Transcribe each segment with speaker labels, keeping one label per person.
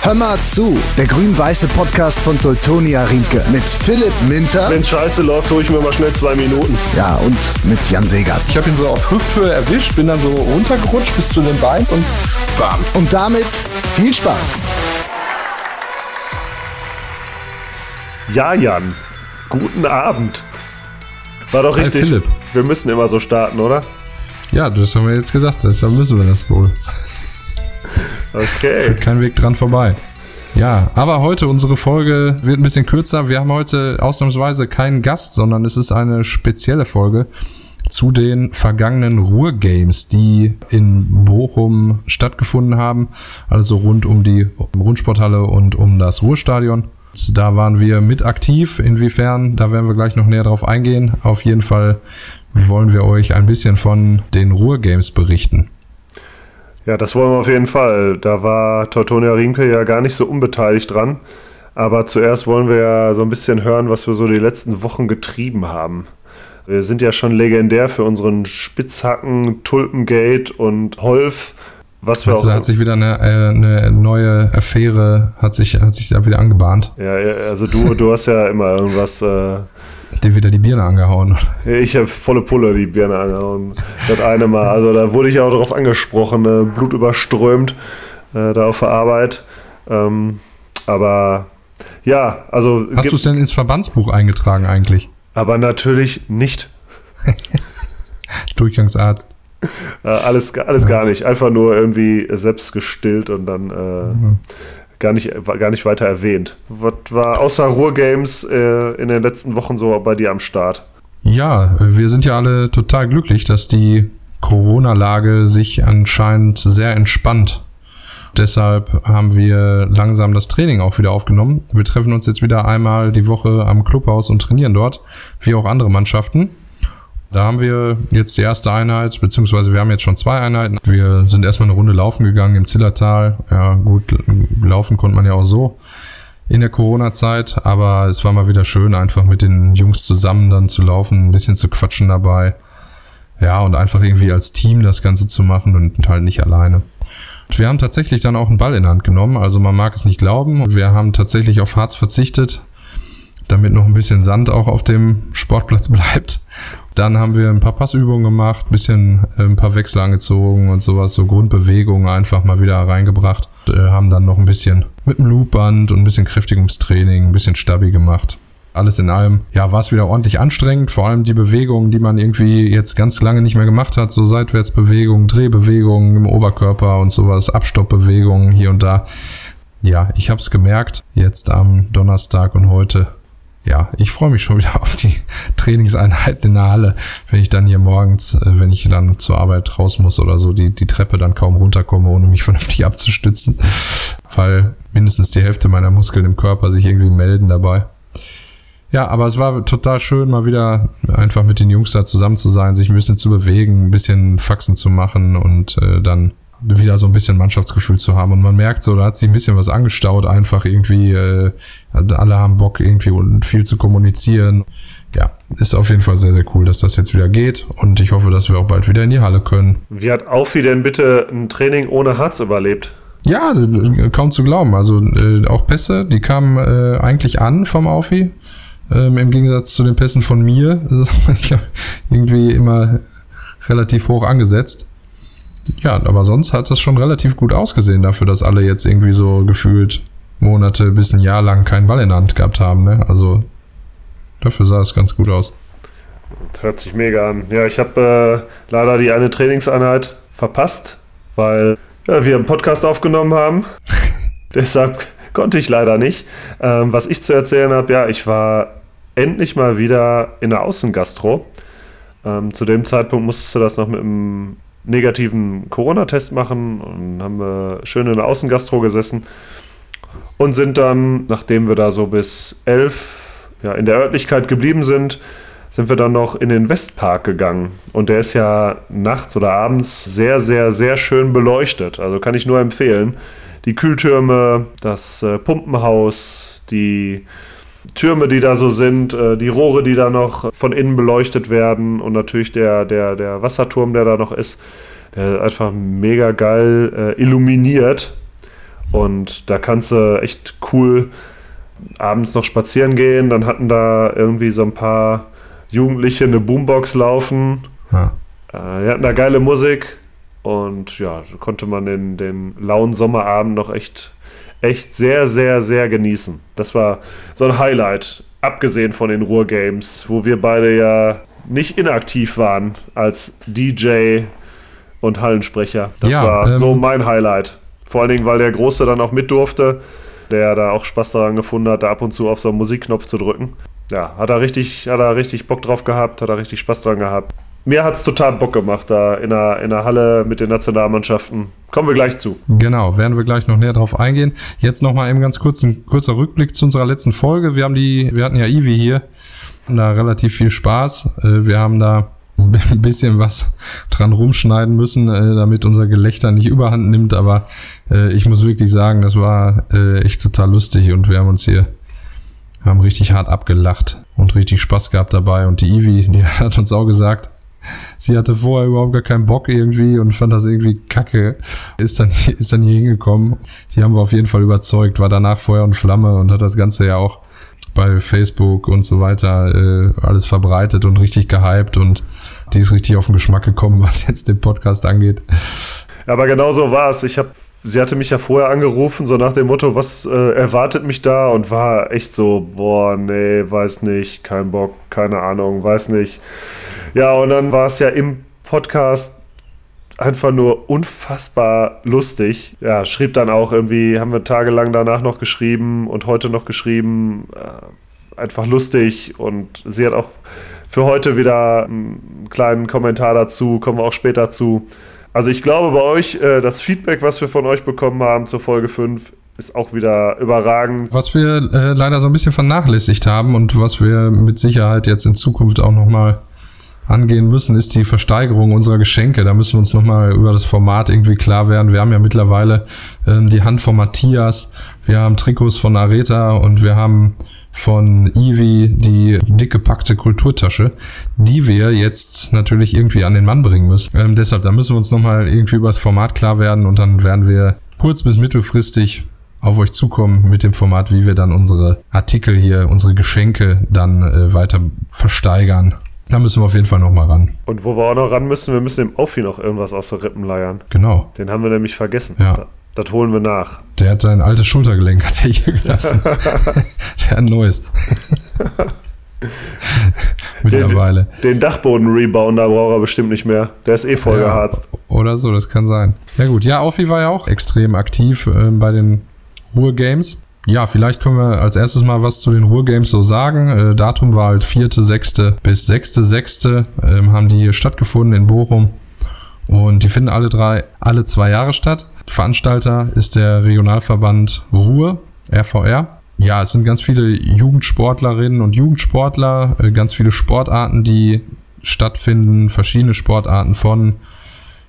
Speaker 1: Hör mal zu, der grün-weiße Podcast von Teutonia Riemke mit Philipp Minter.
Speaker 2: Wenn scheiße läuft, hole ich mir mal schnell zwei Minuten.
Speaker 1: Ja, und mit Jan Segatz.
Speaker 3: Ich habe ihn so auf Hüfthöhe erwischt, bin dann so runtergerutscht bis zu den Beinen und bam.
Speaker 1: Und damit viel Spaß.
Speaker 2: Ja, Jan. Guten Abend. War doch
Speaker 3: Hi,
Speaker 2: richtig.
Speaker 3: Philipp.
Speaker 2: Wir müssen immer so starten, oder?
Speaker 3: Ja, das haben wir jetzt gesagt, deshalb müssen wir das wohl.
Speaker 2: Okay.
Speaker 3: Führt kein Weg dran vorbei. Ja, aber heute unsere Folge wird ein bisschen kürzer. Wir haben heute ausnahmsweise keinen Gast, sondern es ist eine spezielle Folge zu den vergangenen Ruhrgames, die in Bochum stattgefunden haben. Also rund um die Rundsporthalle und um das Ruhrstadion. Da waren wir mit aktiv. Inwiefern, da werden wir gleich noch näher drauf eingehen. Auf jeden Fall wollen wir euch ein bisschen von den Ruhrgames berichten.
Speaker 2: Ja, das wollen wir auf jeden Fall. Da war Teutonia Riemke ja gar nicht so unbeteiligt dran. Aber zuerst wollen wir ja so ein bisschen hören, was wir so die letzten Wochen getrieben haben. Wir sind ja schon legendär für unseren Spitzhacken, Tulpengate und Holf. Was wir
Speaker 3: Also da hat sich wieder eine, äh, eine neue Affäre, hat sich, hat sich da wieder angebahnt.
Speaker 2: ja, also du, du hast ja immer irgendwas. Äh,
Speaker 3: Dir wieder die Birne angehauen.
Speaker 2: Ich habe volle Pulle die Birne angehauen. Das eine Mal. Also da wurde ich auch darauf angesprochen, äh, Blut überströmt äh, da auf der Arbeit. Ähm, aber ja, also.
Speaker 3: Hast du es denn ins Verbandsbuch eingetragen eigentlich?
Speaker 2: aber natürlich nicht.
Speaker 3: Durchgangsarzt.
Speaker 2: Äh, alles, alles gar nicht. Einfach nur irgendwie selbst gestillt und dann äh, gar, nicht, gar nicht weiter erwähnt. Was war außer Ruhrgames äh, in den letzten Wochen so bei dir am Start?
Speaker 3: Ja, wir sind ja alle total glücklich, dass die Corona-Lage sich anscheinend sehr entspannt. Deshalb haben wir langsam das Training auch wieder aufgenommen. Wir treffen uns jetzt wieder einmal die Woche am Clubhaus und trainieren dort, wie auch andere Mannschaften. Da haben wir jetzt die erste Einheit, beziehungsweise wir haben jetzt schon zwei Einheiten. Wir sind erstmal eine Runde laufen gegangen im Zillertal. Ja, gut, laufen konnte man ja auch so in der Corona-Zeit, aber es war mal wieder schön, einfach mit den Jungs zusammen dann zu laufen, ein bisschen zu quatschen dabei. Ja, und einfach irgendwie als Team das Ganze zu machen und halt nicht alleine. Wir haben tatsächlich dann auch einen Ball in Hand genommen, also man mag es nicht glauben. Wir haben tatsächlich auf Harz verzichtet, damit noch ein bisschen Sand auch auf dem Sportplatz bleibt. Dann haben wir ein paar Passübungen gemacht, bisschen äh, ein paar Wechsel angezogen und sowas, so Grundbewegungen einfach mal wieder reingebracht. Äh, haben dann noch ein bisschen mit dem Loopband und ein bisschen Kräftigungstraining, ein bisschen Stabi gemacht. Alles in allem, ja, war es wieder ordentlich anstrengend. Vor allem die Bewegungen, die man irgendwie jetzt ganz lange nicht mehr gemacht hat, so Seitwärtsbewegungen, Drehbewegungen im Oberkörper und sowas, Abstoppbewegungen hier und da. Ja, ich habe es gemerkt, jetzt am Donnerstag und heute ja, ich freue mich schon wieder auf die Trainingseinheiten in der Halle, wenn ich dann hier morgens, äh, wenn ich dann zur Arbeit raus muss oder so, die, die Treppe dann kaum runterkomme, ohne mich vernünftig abzustützen, weil mindestens die Hälfte meiner Muskeln im Körper sich irgendwie melden dabei. Ja, aber es war total schön, mal wieder einfach mit den Jungs da zusammen zu sein, sich ein bisschen zu bewegen, ein bisschen Faxen zu machen und äh, dann wieder so ein bisschen Mannschaftsgefühl zu haben. Und man merkt so, da hat sich ein bisschen was angestaut, einfach irgendwie, äh, alle haben Bock irgendwie und viel zu kommunizieren. Ja, ist auf jeden Fall sehr, sehr cool, dass das jetzt wieder geht. Und ich hoffe, dass wir auch bald wieder in die Halle können.
Speaker 2: Wie hat Aufi denn bitte ein Training ohne Harz überlebt?
Speaker 3: Ja, kaum zu glauben. Also äh, auch Pässe, die kamen äh, eigentlich an vom Aufi. Ähm, Im Gegensatz zu den Pässen von mir. ich habe irgendwie immer relativ hoch angesetzt. Ja, aber sonst hat das schon relativ gut ausgesehen dafür, dass alle jetzt irgendwie so gefühlt Monate bis ein Jahr lang keinen Ball in der Hand gehabt haben. Ne? Also dafür sah es ganz gut aus.
Speaker 2: Das hört sich mega an. Ja, ich habe äh, leider die eine Trainingseinheit verpasst, weil ja, wir einen Podcast aufgenommen haben. Deshalb konnte ich leider nicht. Ähm, was ich zu erzählen habe, ja, ich war endlich mal wieder in der Außengastro. Ähm, zu dem Zeitpunkt musstest du das noch mit einem negativen Corona-Test machen und haben wir schön in der Außengastro gesessen und sind dann, nachdem wir da so bis elf ja, in der Örtlichkeit geblieben sind, sind wir dann noch in den Westpark gegangen. Und der ist ja nachts oder abends sehr, sehr, sehr schön beleuchtet. Also kann ich nur empfehlen. Die Kühltürme, das äh, Pumpenhaus, die Türme, die da so sind, äh, die Rohre, die da noch von innen beleuchtet werden und natürlich der, der, der Wasserturm, der da noch ist, der ist einfach mega geil äh, illuminiert. Und da kannst du echt cool abends noch spazieren gehen. Dann hatten da irgendwie so ein paar Jugendliche eine Boombox laufen. Ja. Äh, die hatten da geile Musik. Und ja, konnte man den, den lauen Sommerabend noch echt, echt sehr, sehr, sehr genießen. Das war so ein Highlight, abgesehen von den Ruhr-Games, wo wir beide ja nicht inaktiv waren als DJ und Hallensprecher. Das ja, war ähm, so mein Highlight. Vor allen Dingen, weil der Große dann auch mit durfte, der da auch Spaß daran gefunden hat, da ab und zu auf so einen Musikknopf zu drücken. Ja, hat er richtig, hat er richtig Bock drauf gehabt, hat er richtig Spaß dran gehabt. Mir hat es total Bock gemacht, da in der, in der Halle mit den Nationalmannschaften. Kommen wir gleich zu.
Speaker 3: Genau, werden wir gleich noch näher drauf eingehen. Jetzt nochmal eben ganz kurz ein kurzer Rückblick zu unserer letzten Folge. Wir haben die, wir hatten ja Ivi hier, da relativ viel Spaß. Äh, wir haben da ein bisschen was dran rumschneiden müssen, äh, damit unser Gelächter nicht überhand nimmt. Aber äh, ich muss wirklich sagen, das war echt total lustig und wir haben uns hier haben richtig hart abgelacht und richtig Spaß gehabt dabei. Und die Ivi, die hat uns auch gesagt, sie hatte vorher überhaupt gar keinen Bock irgendwie und fand das irgendwie kacke. Ist dann, ist dann hier hingekommen. Die haben wir auf jeden Fall überzeugt, war danach Feuer und Flamme und hat das Ganze ja auch bei Facebook und so weiter äh, alles verbreitet und richtig gehypt und die ist richtig auf den Geschmack gekommen, was jetzt den Podcast angeht.
Speaker 2: Aber genau so war es. Ich habe sie hatte mich ja vorher angerufen, so nach dem Motto, was äh, erwartet mich da? Und war echt so, boah, nee, weiß nicht, kein Bock, keine Ahnung, weiß nicht. Ja, und dann war es ja im Podcast einfach nur unfassbar lustig. Ja, schrieb dann auch irgendwie, haben wir tagelang danach noch geschrieben und heute noch geschrieben. Äh, einfach lustig und sie hat auch für heute wieder einen kleinen Kommentar dazu, kommen wir auch später zu. Also ich glaube bei euch, äh, das Feedback, was wir von euch bekommen haben zur Folge 5, ist auch wieder überragend.
Speaker 3: Was wir äh, leider so ein bisschen vernachlässigt haben und was wir mit Sicherheit jetzt in Zukunft auch nochmal angehen müssen, ist die Versteigerung unserer Geschenke. Da müssen wir uns nochmal über das Format irgendwie klar werden. Wir haben ja mittlerweile ähm, die Hand von Matthias, wir haben Trikots von Areta und wir haben von Ivi die dicke packte Kulturtasche, die wir jetzt natürlich irgendwie an den Mann bringen müssen. Ähm, deshalb, da müssen wir uns nochmal irgendwie über das Format klar werden und dann werden wir kurz bis mittelfristig auf euch zukommen mit dem Format, wie wir dann unsere Artikel hier, unsere Geschenke dann äh, weiter versteigern. Da müssen wir auf jeden Fall noch mal ran.
Speaker 2: Und wo wir auch noch ran müssen, wir müssen dem Aufhi noch irgendwas aus der Rippen leiern.
Speaker 3: Genau.
Speaker 2: Den haben wir nämlich vergessen.
Speaker 3: Ja. Da,
Speaker 2: das holen wir nach.
Speaker 3: Der hat sein altes Schultergelenk hat er hier gelassen. Der hat ein neues. Mittlerweile.
Speaker 2: Den, den Dachboden-Rebounder braucht er bestimmt nicht mehr. Der ist eh voll ja,
Speaker 3: Oder so, das kann sein. Ja gut, ja, Aufhi war ja auch extrem aktiv äh, bei den Ruhr Games. Ja, vielleicht können wir als erstes mal was zu den Ruhrgames so sagen. Äh, Datum war halt 4.6. bis 6.6. Ähm, haben die hier stattgefunden in Bochum. Und die finden alle drei, alle zwei Jahre statt. Veranstalter ist der Regionalverband Ruhr, RVR. Ja, es sind ganz viele Jugendsportlerinnen und Jugendsportler, äh, ganz viele Sportarten, die stattfinden, verschiedene Sportarten von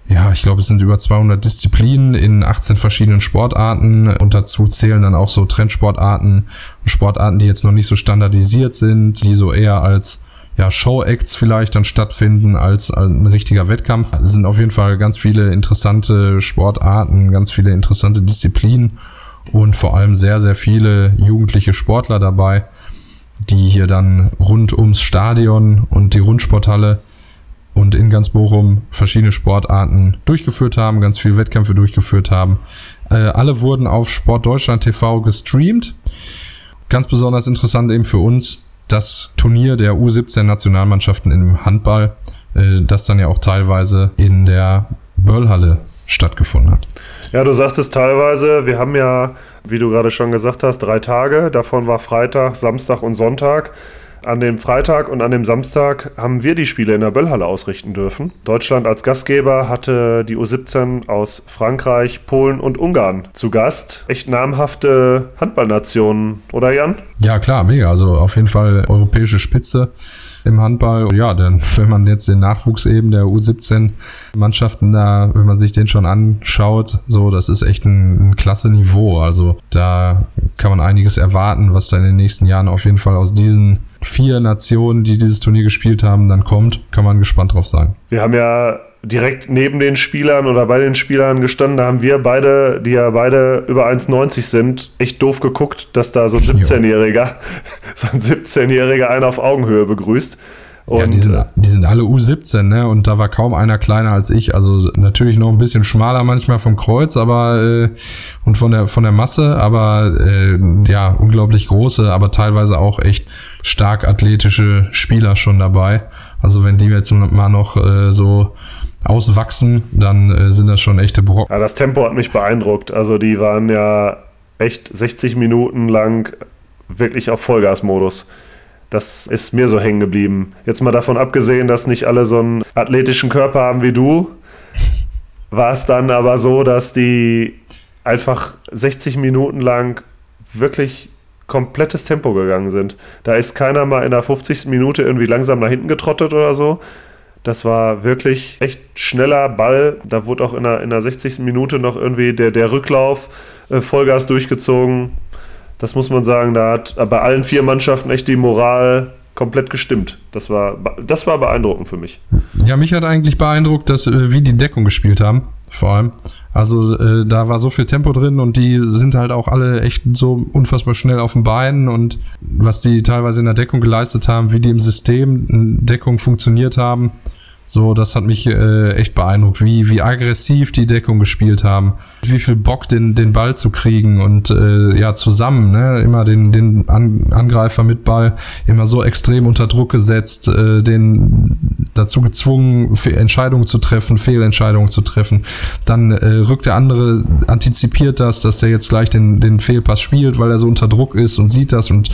Speaker 3: ja, ich glaube, es sind über 200 Disziplinen in 18 verschiedenen Sportarten und dazu zählen dann auch so Trendsportarten, Sportarten, die jetzt noch nicht so standardisiert sind, die so eher als ja, Show-Acts vielleicht dann stattfinden als ein richtiger Wettkampf. Es sind auf jeden Fall ganz viele interessante Sportarten, ganz viele interessante Disziplinen und vor allem sehr, sehr viele jugendliche Sportler dabei, die hier dann rund ums Stadion und die Rundsporthalle und in ganz Bochum verschiedene Sportarten durchgeführt haben, ganz viele Wettkämpfe durchgeführt haben. Äh, alle wurden auf Sport Deutschland TV gestreamt. Ganz besonders interessant eben für uns das Turnier der U17 Nationalmannschaften im Handball, äh, das dann ja auch teilweise in der Böllhalle stattgefunden hat.
Speaker 2: Ja, du sagtest teilweise, wir haben ja, wie du gerade schon gesagt hast, drei Tage. Davon war Freitag, Samstag und Sonntag. An dem Freitag und an dem Samstag haben wir die Spiele in der Böllhalle ausrichten dürfen. Deutschland als Gastgeber hatte die U17 aus Frankreich, Polen und Ungarn zu Gast. Echt namhafte Handballnationen, oder Jan?
Speaker 3: Ja, klar, mega. Also auf jeden Fall europäische Spitze im Handball. Ja, denn wenn man jetzt den Nachwuchs eben der U17-Mannschaften da, wenn man sich den schon anschaut, so, das ist echt ein, ein klasse Niveau. Also da kann man einiges erwarten, was da in den nächsten Jahren auf jeden Fall aus diesen vier Nationen, die dieses Turnier gespielt haben, dann kommt. Kann man gespannt drauf sein.
Speaker 2: Wir haben ja direkt neben den Spielern oder bei den Spielern gestanden. Da haben wir beide, die ja beide über 1,90 sind, echt doof geguckt, dass da so ein 17-Jähriger, so ein 17-Jähriger einen auf Augenhöhe begrüßt.
Speaker 3: Und ja, die sind, die sind alle U17, ne? Und da war kaum einer kleiner als ich. Also natürlich noch ein bisschen schmaler manchmal vom Kreuz, aber äh, und von der von der Masse, aber äh, ja, unglaublich große, aber teilweise auch echt stark athletische Spieler schon dabei. Also wenn die jetzt mal noch äh, so auswachsen, dann äh, sind das schon echte Brocken.
Speaker 2: Ja, das Tempo hat mich beeindruckt. Also die waren ja echt 60 Minuten lang wirklich auf Vollgasmodus. Das ist mir so hängen geblieben. Jetzt mal davon abgesehen, dass nicht alle so einen athletischen Körper haben wie du, war es dann aber so, dass die einfach 60 Minuten lang wirklich komplettes Tempo gegangen sind. Da ist keiner mal in der 50. Minute irgendwie langsam nach hinten getrottet oder so. Das war wirklich echt schneller Ball. Da wurde auch in der, in der 60. Minute noch irgendwie der, der Rücklauf äh, Vollgas durchgezogen. Das muss man sagen, da hat bei allen vier Mannschaften echt die Moral komplett gestimmt. Das war, das war beeindruckend für mich.
Speaker 3: Ja, mich hat eigentlich beeindruckt, dass äh, wie die Deckung gespielt haben, vor allem. Also äh, da war so viel Tempo drin und die sind halt auch alle echt so unfassbar schnell auf den Beinen und was die teilweise in der Deckung geleistet haben, wie die im System Deckung funktioniert haben, so, das hat mich äh, echt beeindruckt, wie, wie aggressiv die Deckung gespielt haben, wie viel Bock den, den Ball zu kriegen und äh, ja, zusammen, ne, immer den, den An Angreifer mit Ball immer so extrem unter Druck gesetzt, äh, den dazu gezwungen, Entscheidungen zu treffen, Fehlentscheidungen zu treffen. Dann äh, rückt der andere, antizipiert das, dass der jetzt gleich den, den Fehlpass spielt, weil er so unter Druck ist und sieht das und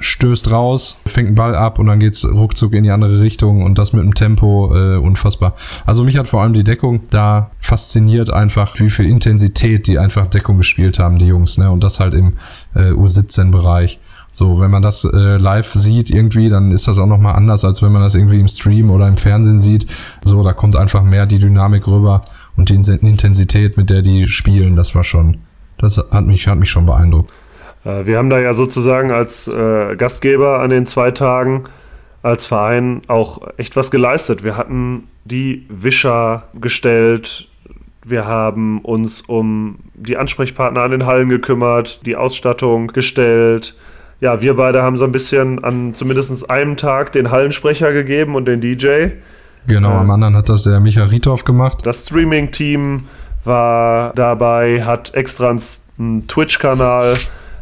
Speaker 3: stößt raus, fängt einen Ball ab und dann geht's ruckzuck in die andere Richtung und das mit einem Tempo äh, unfassbar. Also mich hat vor allem die Deckung da fasziniert einfach, wie viel Intensität die einfach Deckung gespielt haben, die Jungs, ne? Und das halt im äh, U17-Bereich. So, wenn man das äh, live sieht irgendwie, dann ist das auch nochmal anders, als wenn man das irgendwie im Stream oder im Fernsehen sieht. So, da kommt einfach mehr die Dynamik rüber und die Intensität, mit der die spielen, das war schon, das hat mich, hat mich schon beeindruckt.
Speaker 2: Äh, wir haben da ja sozusagen als äh, Gastgeber an den zwei Tagen als Verein auch echt was geleistet. Wir hatten die Wischer gestellt, wir haben uns um die Ansprechpartner an den Hallen gekümmert, die Ausstattung gestellt. Ja, wir beide haben so ein bisschen an zumindest einem Tag den Hallensprecher gegeben und den DJ.
Speaker 3: Genau, äh, am anderen hat das der Micha Riethoff gemacht.
Speaker 2: Das Streaming-Team war dabei, hat extra einen Twitch-Kanal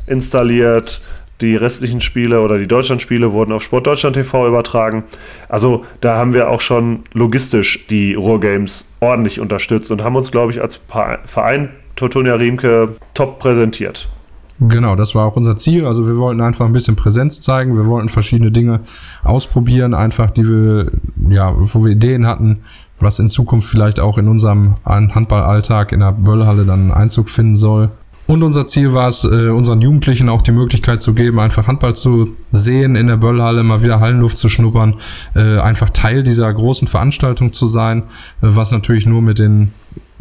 Speaker 2: installiert. Die restlichen Spiele oder die Deutschlandspiele wurden auf Sportdeutschland TV übertragen. Also da haben wir auch schon logistisch die Ruhrgames ordentlich unterstützt und haben uns, glaube ich, als Verein Teutonia Riemke top präsentiert.
Speaker 3: Genau, das war auch unser Ziel. Also wir wollten einfach ein bisschen Präsenz zeigen. Wir wollten verschiedene Dinge ausprobieren, einfach die wir, ja, wo wir Ideen hatten, was in Zukunft vielleicht auch in unserem Handballalltag in der Böllhalle dann Einzug finden soll. Und unser Ziel war es, äh, unseren Jugendlichen auch die Möglichkeit zu geben, einfach Handball zu sehen in der Böllhalle, mal wieder Hallenluft zu schnuppern, äh, einfach Teil dieser großen Veranstaltung zu sein, äh, was natürlich nur mit den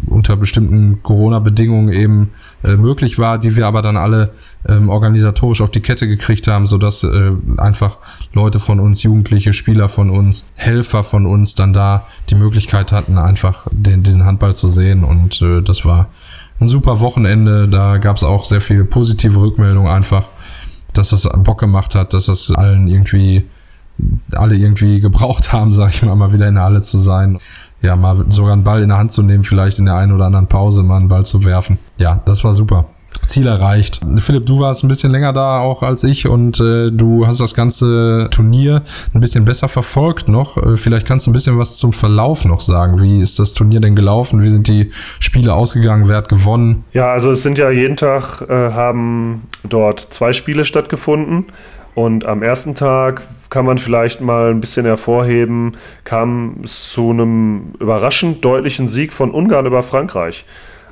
Speaker 3: unter bestimmten Corona-Bedingungen eben äh, möglich war, die wir aber dann alle ähm, organisatorisch auf die Kette gekriegt haben, sodass äh, einfach Leute von uns, Jugendliche, Spieler von uns, Helfer von uns dann da die Möglichkeit hatten, einfach den, diesen Handball zu sehen. Und äh, das war ein super Wochenende. Da gab es auch sehr viele positive Rückmeldungen einfach, dass das Bock gemacht hat, dass das allen irgendwie, alle irgendwie gebraucht haben, sag ich mal, mal wieder in der Halle zu sein. Ja, mal sogar einen Ball in der Hand zu nehmen, vielleicht in der einen oder anderen Pause mal einen Ball zu werfen. Ja, das war super. Ziel erreicht. Philipp, du warst ein bisschen länger da auch als ich und äh, du hast das ganze Turnier ein bisschen besser verfolgt noch. Äh, vielleicht kannst du ein bisschen was zum Verlauf noch sagen. Wie ist das Turnier denn gelaufen? Wie sind die Spiele ausgegangen? Wer hat gewonnen?
Speaker 2: Ja, also es sind ja jeden Tag äh, haben dort zwei Spiele stattgefunden. Und am ersten Tag kann man vielleicht mal ein bisschen hervorheben, kam es zu einem überraschend deutlichen Sieg von Ungarn über Frankreich.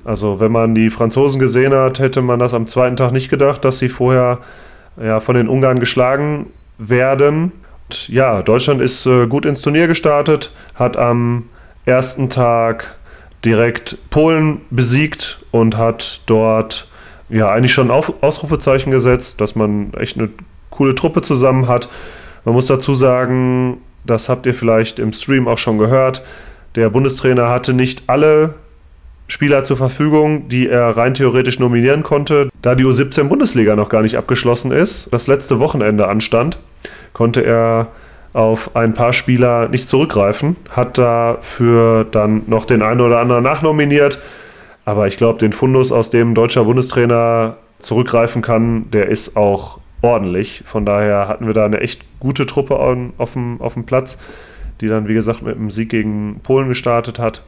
Speaker 2: Also wenn man die Franzosen gesehen hat, hätte man das am zweiten Tag nicht gedacht, dass sie vorher ja, von den Ungarn geschlagen werden. Und ja, Deutschland ist äh, gut ins Turnier gestartet, hat am ersten Tag direkt Polen besiegt und hat dort ja eigentlich schon Auf Ausrufezeichen gesetzt, dass man echt eine coole Truppe zusammen hat. Man muss dazu sagen, das habt ihr vielleicht im Stream auch schon gehört, der Bundestrainer hatte nicht alle Spieler zur Verfügung, die er rein theoretisch nominieren konnte. Da die U17-Bundesliga noch gar nicht abgeschlossen ist, das letzte Wochenende anstand, konnte er auf ein paar Spieler nicht zurückgreifen, hat dafür dann noch den einen oder anderen nachnominiert. Aber ich glaube, den Fundus, aus dem deutscher Bundestrainer zurückgreifen kann, der ist auch ordentlich. Von daher hatten wir da eine echt gute Truppe auf dem, auf dem Platz, die dann, wie gesagt, mit einem Sieg gegen Polen gestartet hat.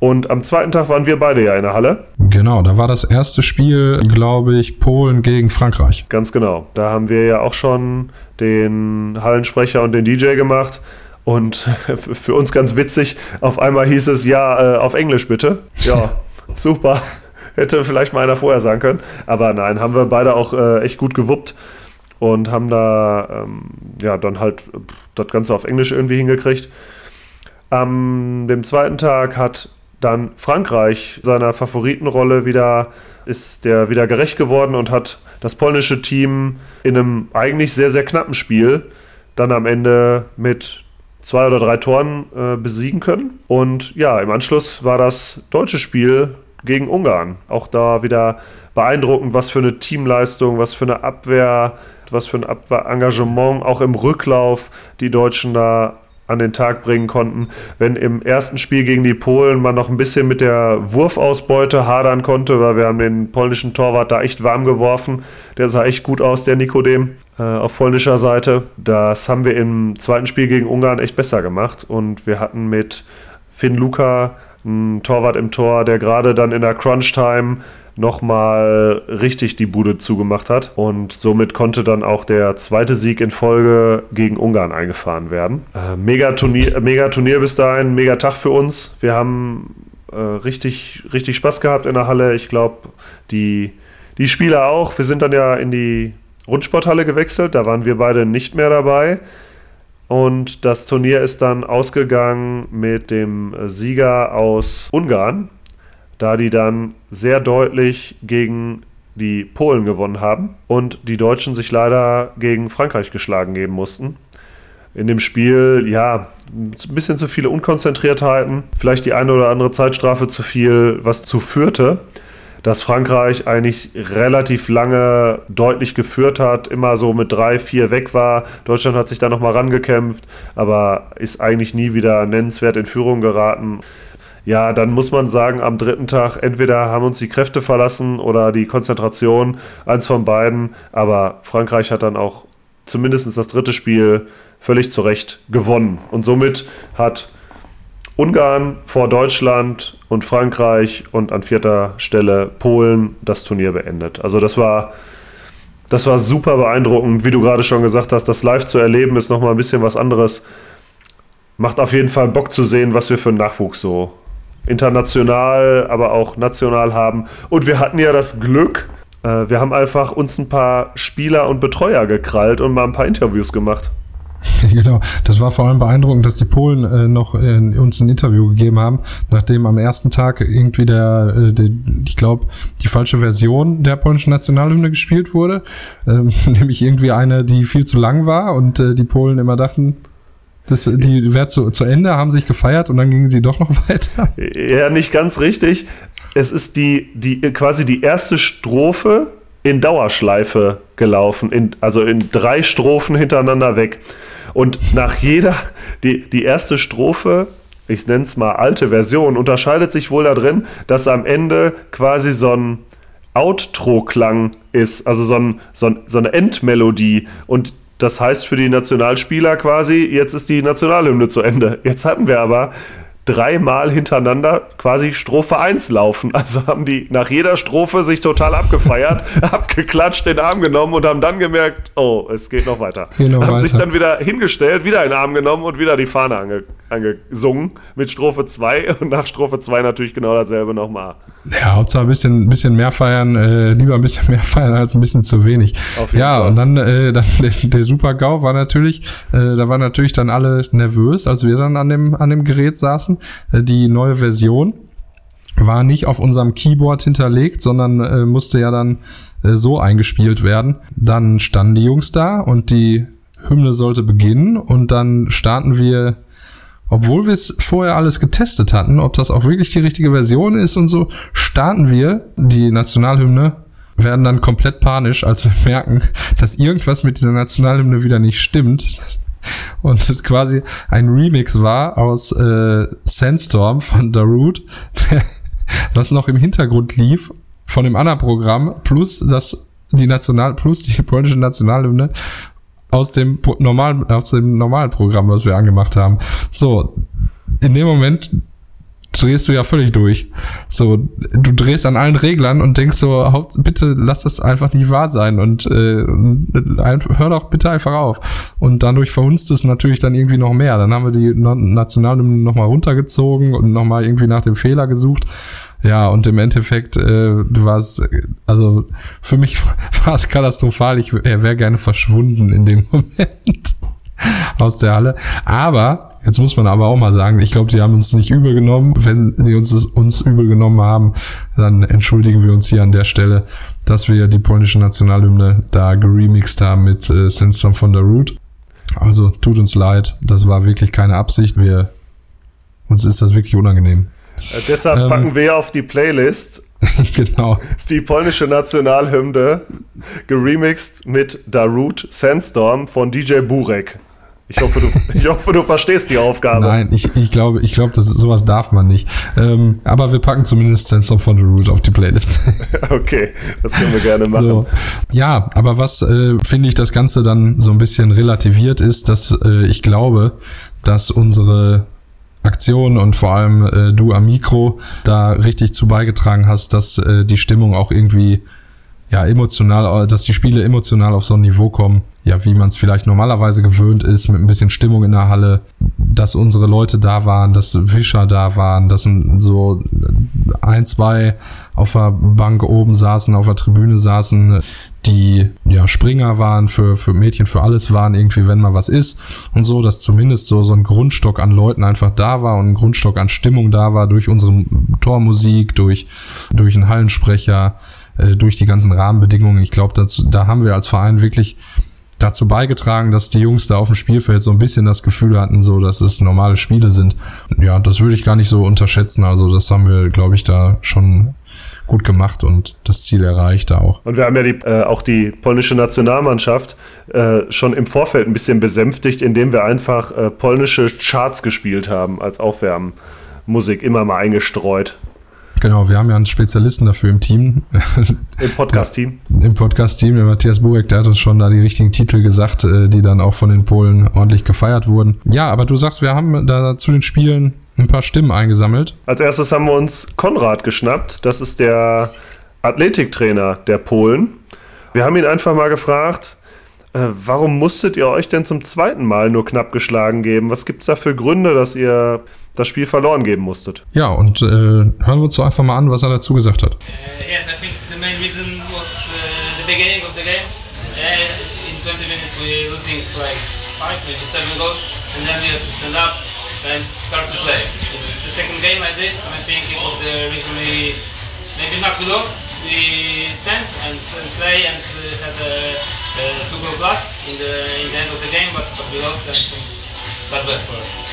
Speaker 2: Und am zweiten Tag waren wir beide ja in der Halle.
Speaker 3: Genau, da war das erste Spiel, glaube ich, Polen gegen Frankreich.
Speaker 2: Ganz genau. Da haben wir ja auch schon den Hallensprecher und den DJ gemacht. Und für uns ganz witzig, auf einmal hieß es, ja, äh, auf Englisch bitte. Ja, super. Hätte vielleicht mal einer vorher sagen können. Aber nein, haben wir beide auch äh, echt gut gewuppt und haben da ähm, ja dann halt das Ganze auf Englisch irgendwie hingekriegt. Am dem zweiten Tag hat dann Frankreich seiner Favoritenrolle wieder ist der wieder gerecht geworden und hat das polnische Team in einem eigentlich sehr, sehr knappen Spiel dann am Ende mit zwei oder drei Toren äh, besiegen können. Und ja, im Anschluss war das deutsche Spiel gegen Ungarn. Auch da wieder beeindruckend, was für eine Teamleistung, was für eine Abwehr, was für ein Abwehrengagement auch im Rücklauf die Deutschen da an den Tag bringen konnten. Wenn im ersten Spiel gegen die Polen man noch ein bisschen mit der Wurfausbeute hadern konnte, weil wir haben den polnischen Torwart da echt warm geworfen. Der sah echt gut aus, der Nikodem, äh, auf polnischer Seite. Das haben wir im zweiten Spiel gegen Ungarn echt besser gemacht. Und wir hatten mit Finn Luca einen Torwart im Tor, der gerade dann in der Crunch-Time nochmal richtig die Bude zugemacht hat. Und somit konnte dann auch der zweite Sieg in Folge gegen Ungarn eingefahren werden. Äh, mega, Turnier, mega Turnier bis dahin, mega Tag für uns. Wir haben äh, richtig, richtig Spaß gehabt in der Halle. Ich glaube, die, die Spieler auch. Wir sind dann ja in die Rundsporthalle gewechselt. Da waren wir beide nicht mehr dabei. Und das Turnier ist dann ausgegangen mit dem Sieger aus Ungarn, da die dann sehr deutlich gegen die Polen gewonnen haben und die Deutschen sich leider gegen Frankreich geschlagen geben mussten. In dem Spiel, ja, ein bisschen zu viele Unkonzentriertheiten, vielleicht die eine oder andere Zeitstrafe zu viel, was zu führte, dass Frankreich eigentlich relativ lange deutlich geführt hat, immer so mit drei, vier weg war. Deutschland hat sich da nochmal rangekämpft, aber ist eigentlich nie wieder nennenswert in Führung geraten ja, dann muss man sagen, am dritten Tag entweder haben uns die Kräfte verlassen oder die Konzentration, eins von beiden. Aber Frankreich hat dann auch zumindest das dritte Spiel völlig zu Recht gewonnen. Und somit hat Ungarn vor Deutschland und Frankreich und an vierter Stelle Polen das Turnier beendet. Also das war, das war super beeindruckend. Wie du gerade schon gesagt hast, das live zu erleben ist nochmal ein bisschen was anderes. Macht auf jeden Fall Bock zu sehen, was wir für einen Nachwuchs so international, aber auch national haben. Und wir hatten ja das Glück, äh, wir haben einfach uns ein paar Spieler und Betreuer gekrallt und mal ein paar Interviews gemacht.
Speaker 3: Genau, das war vor allem beeindruckend, dass die Polen äh, noch äh, uns ein Interview gegeben haben, nachdem am ersten Tag irgendwie der, äh, der ich glaube, die falsche Version der polnischen Nationalhymne gespielt wurde, ähm, nämlich irgendwie eine, die viel zu lang war und äh, die Polen immer dachten, das, die wäre zu, zu Ende, haben sich gefeiert und dann gingen sie doch noch weiter.
Speaker 2: Ja, nicht ganz richtig. Es ist die, die quasi die erste Strophe in Dauerschleife gelaufen, in, also in drei Strophen hintereinander weg. Und nach jeder, die, die erste Strophe, ich nenne es mal alte Version, unterscheidet sich wohl darin, dass am Ende quasi so ein Outro-Klang ist, also so, ein, so, ein, so eine Endmelodie. Und das heißt für die Nationalspieler quasi, jetzt ist die Nationalhymne zu Ende. Jetzt hatten wir aber dreimal hintereinander quasi Strophe 1 laufen. Also haben die nach jeder Strophe sich total abgefeiert, abgeklatscht, den Arm genommen und haben dann gemerkt, oh, es geht noch weiter. Noch haben weiter. sich dann wieder hingestellt, wieder in den Arm genommen und wieder die Fahne ange, angesungen mit Strophe 2 und nach Strophe 2 natürlich genau dasselbe nochmal.
Speaker 3: Ja, Hauptsache ein bisschen, ein bisschen mehr feiern, äh, lieber ein bisschen mehr feiern als ein bisschen zu wenig. ja, Fall. und dann, äh, dann der, der Super-GAU war natürlich, äh, da waren natürlich dann alle nervös, als wir dann an dem, an dem Gerät saßen. Äh, die neue Version war nicht auf unserem Keyboard hinterlegt, sondern äh, musste ja dann äh, so eingespielt werden. Dann standen die Jungs da und die Hymne sollte beginnen und dann starten wir obwohl wir es vorher alles getestet hatten, ob das auch wirklich die richtige Version ist und so, starten wir die Nationalhymne, werden dann komplett panisch, als wir merken, dass irgendwas mit dieser Nationalhymne wieder nicht stimmt. Und es quasi ein Remix war aus äh, Sandstorm von Darude, was noch im Hintergrund lief von dem anderen Programm, plus das die National, plus die polnische Nationalhymne aus dem normalen, aus dem normalen Programm, was wir angemacht haben. So, in dem Moment drehst du ja völlig durch. So, du drehst an allen Reglern und denkst so, bitte lass das einfach nicht wahr sein und äh, hör doch bitte einfach auf. Und dadurch verhunzt es natürlich dann irgendwie noch mehr. Dann haben wir die Nationalhymne nochmal runtergezogen und nochmal irgendwie nach dem Fehler gesucht. Ja, und im Endeffekt, äh, du warst, also für mich war es katastrophal. Ich wäre gerne verschwunden in dem Moment aus der Halle. Aber Jetzt muss man aber auch mal sagen, ich glaube, die haben uns nicht übel genommen. Wenn die uns uns übel genommen haben, dann entschuldigen wir uns hier an der Stelle, dass wir die polnische Nationalhymne da geremixed haben mit äh, Sandstorm von der Root. Also tut uns leid, das war wirklich keine Absicht. Wir uns ist das wirklich unangenehm.
Speaker 2: Äh, deshalb ähm, packen wir auf die Playlist
Speaker 3: genau.
Speaker 2: Die polnische Nationalhymne geremixed mit Darut Sandstorm von DJ Burek. Ich hoffe, du, ich hoffe, du verstehst die Aufgabe.
Speaker 3: Nein, ich, ich glaube, ich glaube, sowas darf man nicht. Ähm, aber wir packen zumindest Sense of the Root auf die Playlist.
Speaker 2: okay, das können wir gerne machen. So,
Speaker 3: ja, aber was äh, finde ich das Ganze dann so ein bisschen relativiert ist, dass äh, ich glaube, dass unsere Aktion und vor allem äh, du am Mikro da richtig zu beigetragen hast, dass äh, die Stimmung auch irgendwie ja emotional, dass die Spiele emotional auf so ein Niveau kommen, ja, wie man es vielleicht normalerweise gewöhnt ist, mit ein bisschen Stimmung in der Halle, dass unsere Leute da waren, dass Wischer da waren, dass so ein, zwei auf der Bank oben saßen, auf der Tribüne saßen, die ja Springer waren für, für Mädchen, für alles waren, irgendwie, wenn mal was ist und so, dass zumindest so, so ein Grundstock an Leuten einfach da war und ein Grundstock an Stimmung da war durch unsere Tormusik, durch, durch einen Hallensprecher, äh, durch die ganzen Rahmenbedingungen. Ich glaube, da haben wir als Verein wirklich dazu beigetragen, dass die Jungs da auf dem Spielfeld so ein bisschen das Gefühl hatten, so dass es normale Spiele sind. Ja, das würde ich gar nicht so unterschätzen. Also das haben wir, glaube ich, da schon gut gemacht und das Ziel erreicht auch.
Speaker 2: Und wir haben ja die, äh, auch die polnische Nationalmannschaft äh, schon im Vorfeld ein bisschen besänftigt, indem wir einfach äh, polnische Charts gespielt haben als Aufwärmmusik, immer mal eingestreut.
Speaker 3: Genau, wir haben ja einen Spezialisten dafür im Team.
Speaker 2: Im Podcast-Team.
Speaker 3: Im Podcast-Team, der Matthias Burek, der hat uns schon da die richtigen Titel gesagt, äh, die dann auch von den Polen ordentlich gefeiert wurden. Ja, aber du sagst, wir haben da zu den Spielen ein paar Stimmen eingesammelt.
Speaker 2: Als erstes haben wir uns Konrad geschnappt. Das ist der Athletiktrainer der Polen. Wir haben ihn einfach mal gefragt, äh, warum musstet ihr euch denn zum zweiten Mal nur knapp geschlagen geben? Was gibt es da für Gründe, dass ihr das Spiel verloren geben musstet.
Speaker 3: Ja, und äh, hören wir uns so einfach mal an, was er dazu gesagt hat. Uh,
Speaker 4: yes, I think the main reason was uh, the beginning of the game. Uh, in 20 minutes we losing like 5, maybe 7 goals, and then we have to stand up and start to play. It's the second game like this, and I think it was the reason we maybe not we lost. We stand and play and uh, had a, a two goal plus in the, in the end of the game, but, but we lost and that's bad for us.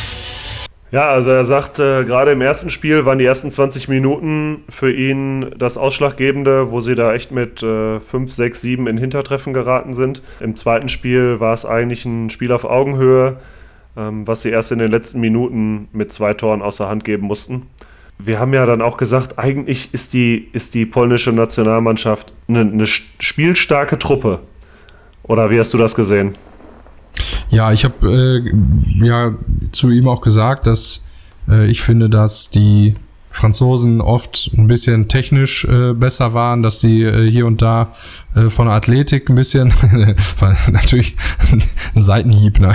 Speaker 2: Ja, also er sagt, äh, gerade im ersten Spiel waren die ersten 20 Minuten für ihn das Ausschlaggebende, wo sie da echt mit äh, 5, 6, 7 in Hintertreffen geraten sind. Im zweiten Spiel war es eigentlich ein Spiel auf Augenhöhe, ähm, was sie erst in den letzten Minuten mit zwei Toren außer Hand geben mussten. Wir haben ja dann auch gesagt, eigentlich ist die, ist die polnische Nationalmannschaft eine, eine spielstarke Truppe. Oder wie hast du das gesehen?
Speaker 3: Ja, ich habe äh, ja zu ihm auch gesagt, dass äh, ich finde, dass die Franzosen oft ein bisschen technisch äh, besser waren, dass sie äh, hier und da äh, von Athletik ein bisschen, natürlich ein Seitenhieb, ne?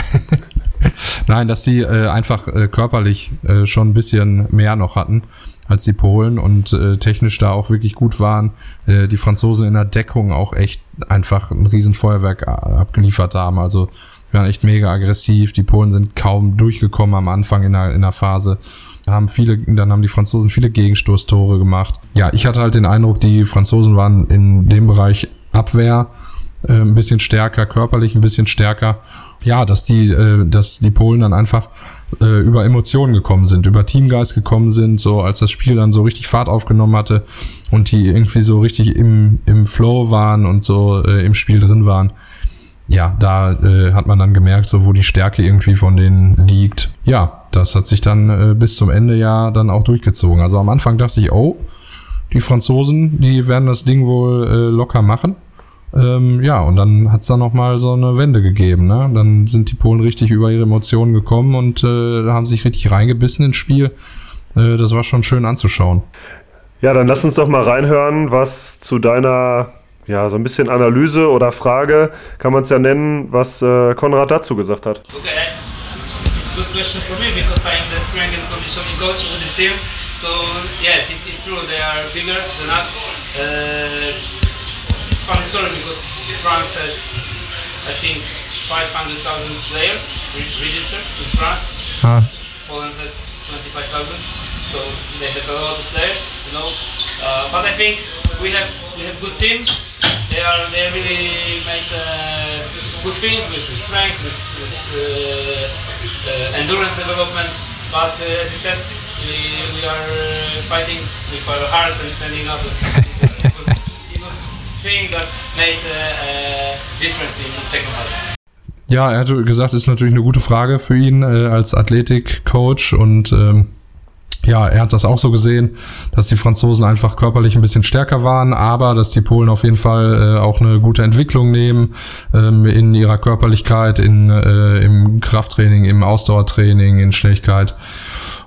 Speaker 3: Nein, dass sie äh, einfach äh, körperlich äh, schon ein bisschen mehr noch hatten als die Polen und äh, technisch da auch wirklich gut waren. Äh, die Franzosen in der Deckung auch echt einfach ein Riesenfeuerwerk abgeliefert haben. Also waren echt mega aggressiv. Die Polen sind kaum durchgekommen am Anfang in der, in der Phase. Haben viele, dann haben die Franzosen viele Gegenstoßtore gemacht. Ja, ich hatte halt den Eindruck, die Franzosen waren in dem Bereich Abwehr äh, ein bisschen stärker, körperlich ein bisschen stärker. Ja, dass die, äh, dass die Polen dann einfach äh, über Emotionen gekommen sind, über Teamgeist gekommen sind, so als das Spiel dann so richtig Fahrt aufgenommen hatte und die irgendwie so richtig im, im Flow waren und so äh, im Spiel drin waren. Ja, da äh, hat man dann gemerkt, so wo die Stärke irgendwie von denen liegt. Ja, das hat sich dann äh, bis zum Ende ja dann auch durchgezogen. Also am Anfang dachte ich, oh, die Franzosen, die werden das Ding wohl äh, locker machen. Ähm, ja, und dann hat's da nochmal so eine Wende gegeben. Ne? Dann sind die Polen richtig über ihre Emotionen gekommen und äh, haben sich richtig reingebissen ins Spiel. Äh, das war schon schön anzuschauen.
Speaker 2: Ja, dann lass uns doch mal reinhören, was zu deiner, ja, so ein bisschen Analyse oder Frage, kann man es ja nennen, was äh, Konrad dazu gesagt hat.
Speaker 5: Okay, it's a good question for me because I'm the strength and conditioning coach of this team. So yes, it's, it's true they are bigger than us. Uh, fun story because France has, I think, 500,000 players re registered in France.
Speaker 3: Ah.
Speaker 5: Poland has 25,000, so they have a lot of players, you know. Uh, but I think we have we have good team. They are they really made uh, good things with strength, with, with uh, endurance development. But as you said, we, we are uh, fighting with our hearts and standing up. It was, it was thing that made a, a difference in the second half.
Speaker 3: Ja, er hat gesagt, ist natürlich eine gute Frage für ihn äh, als Athletik-Coach und ähm, ja, er hat das auch so gesehen, dass die Franzosen einfach körperlich ein bisschen stärker waren, aber dass die Polen auf jeden Fall äh, auch eine gute Entwicklung nehmen ähm, in ihrer Körperlichkeit, in, äh, im Krafttraining, im Ausdauertraining, in Schnelligkeit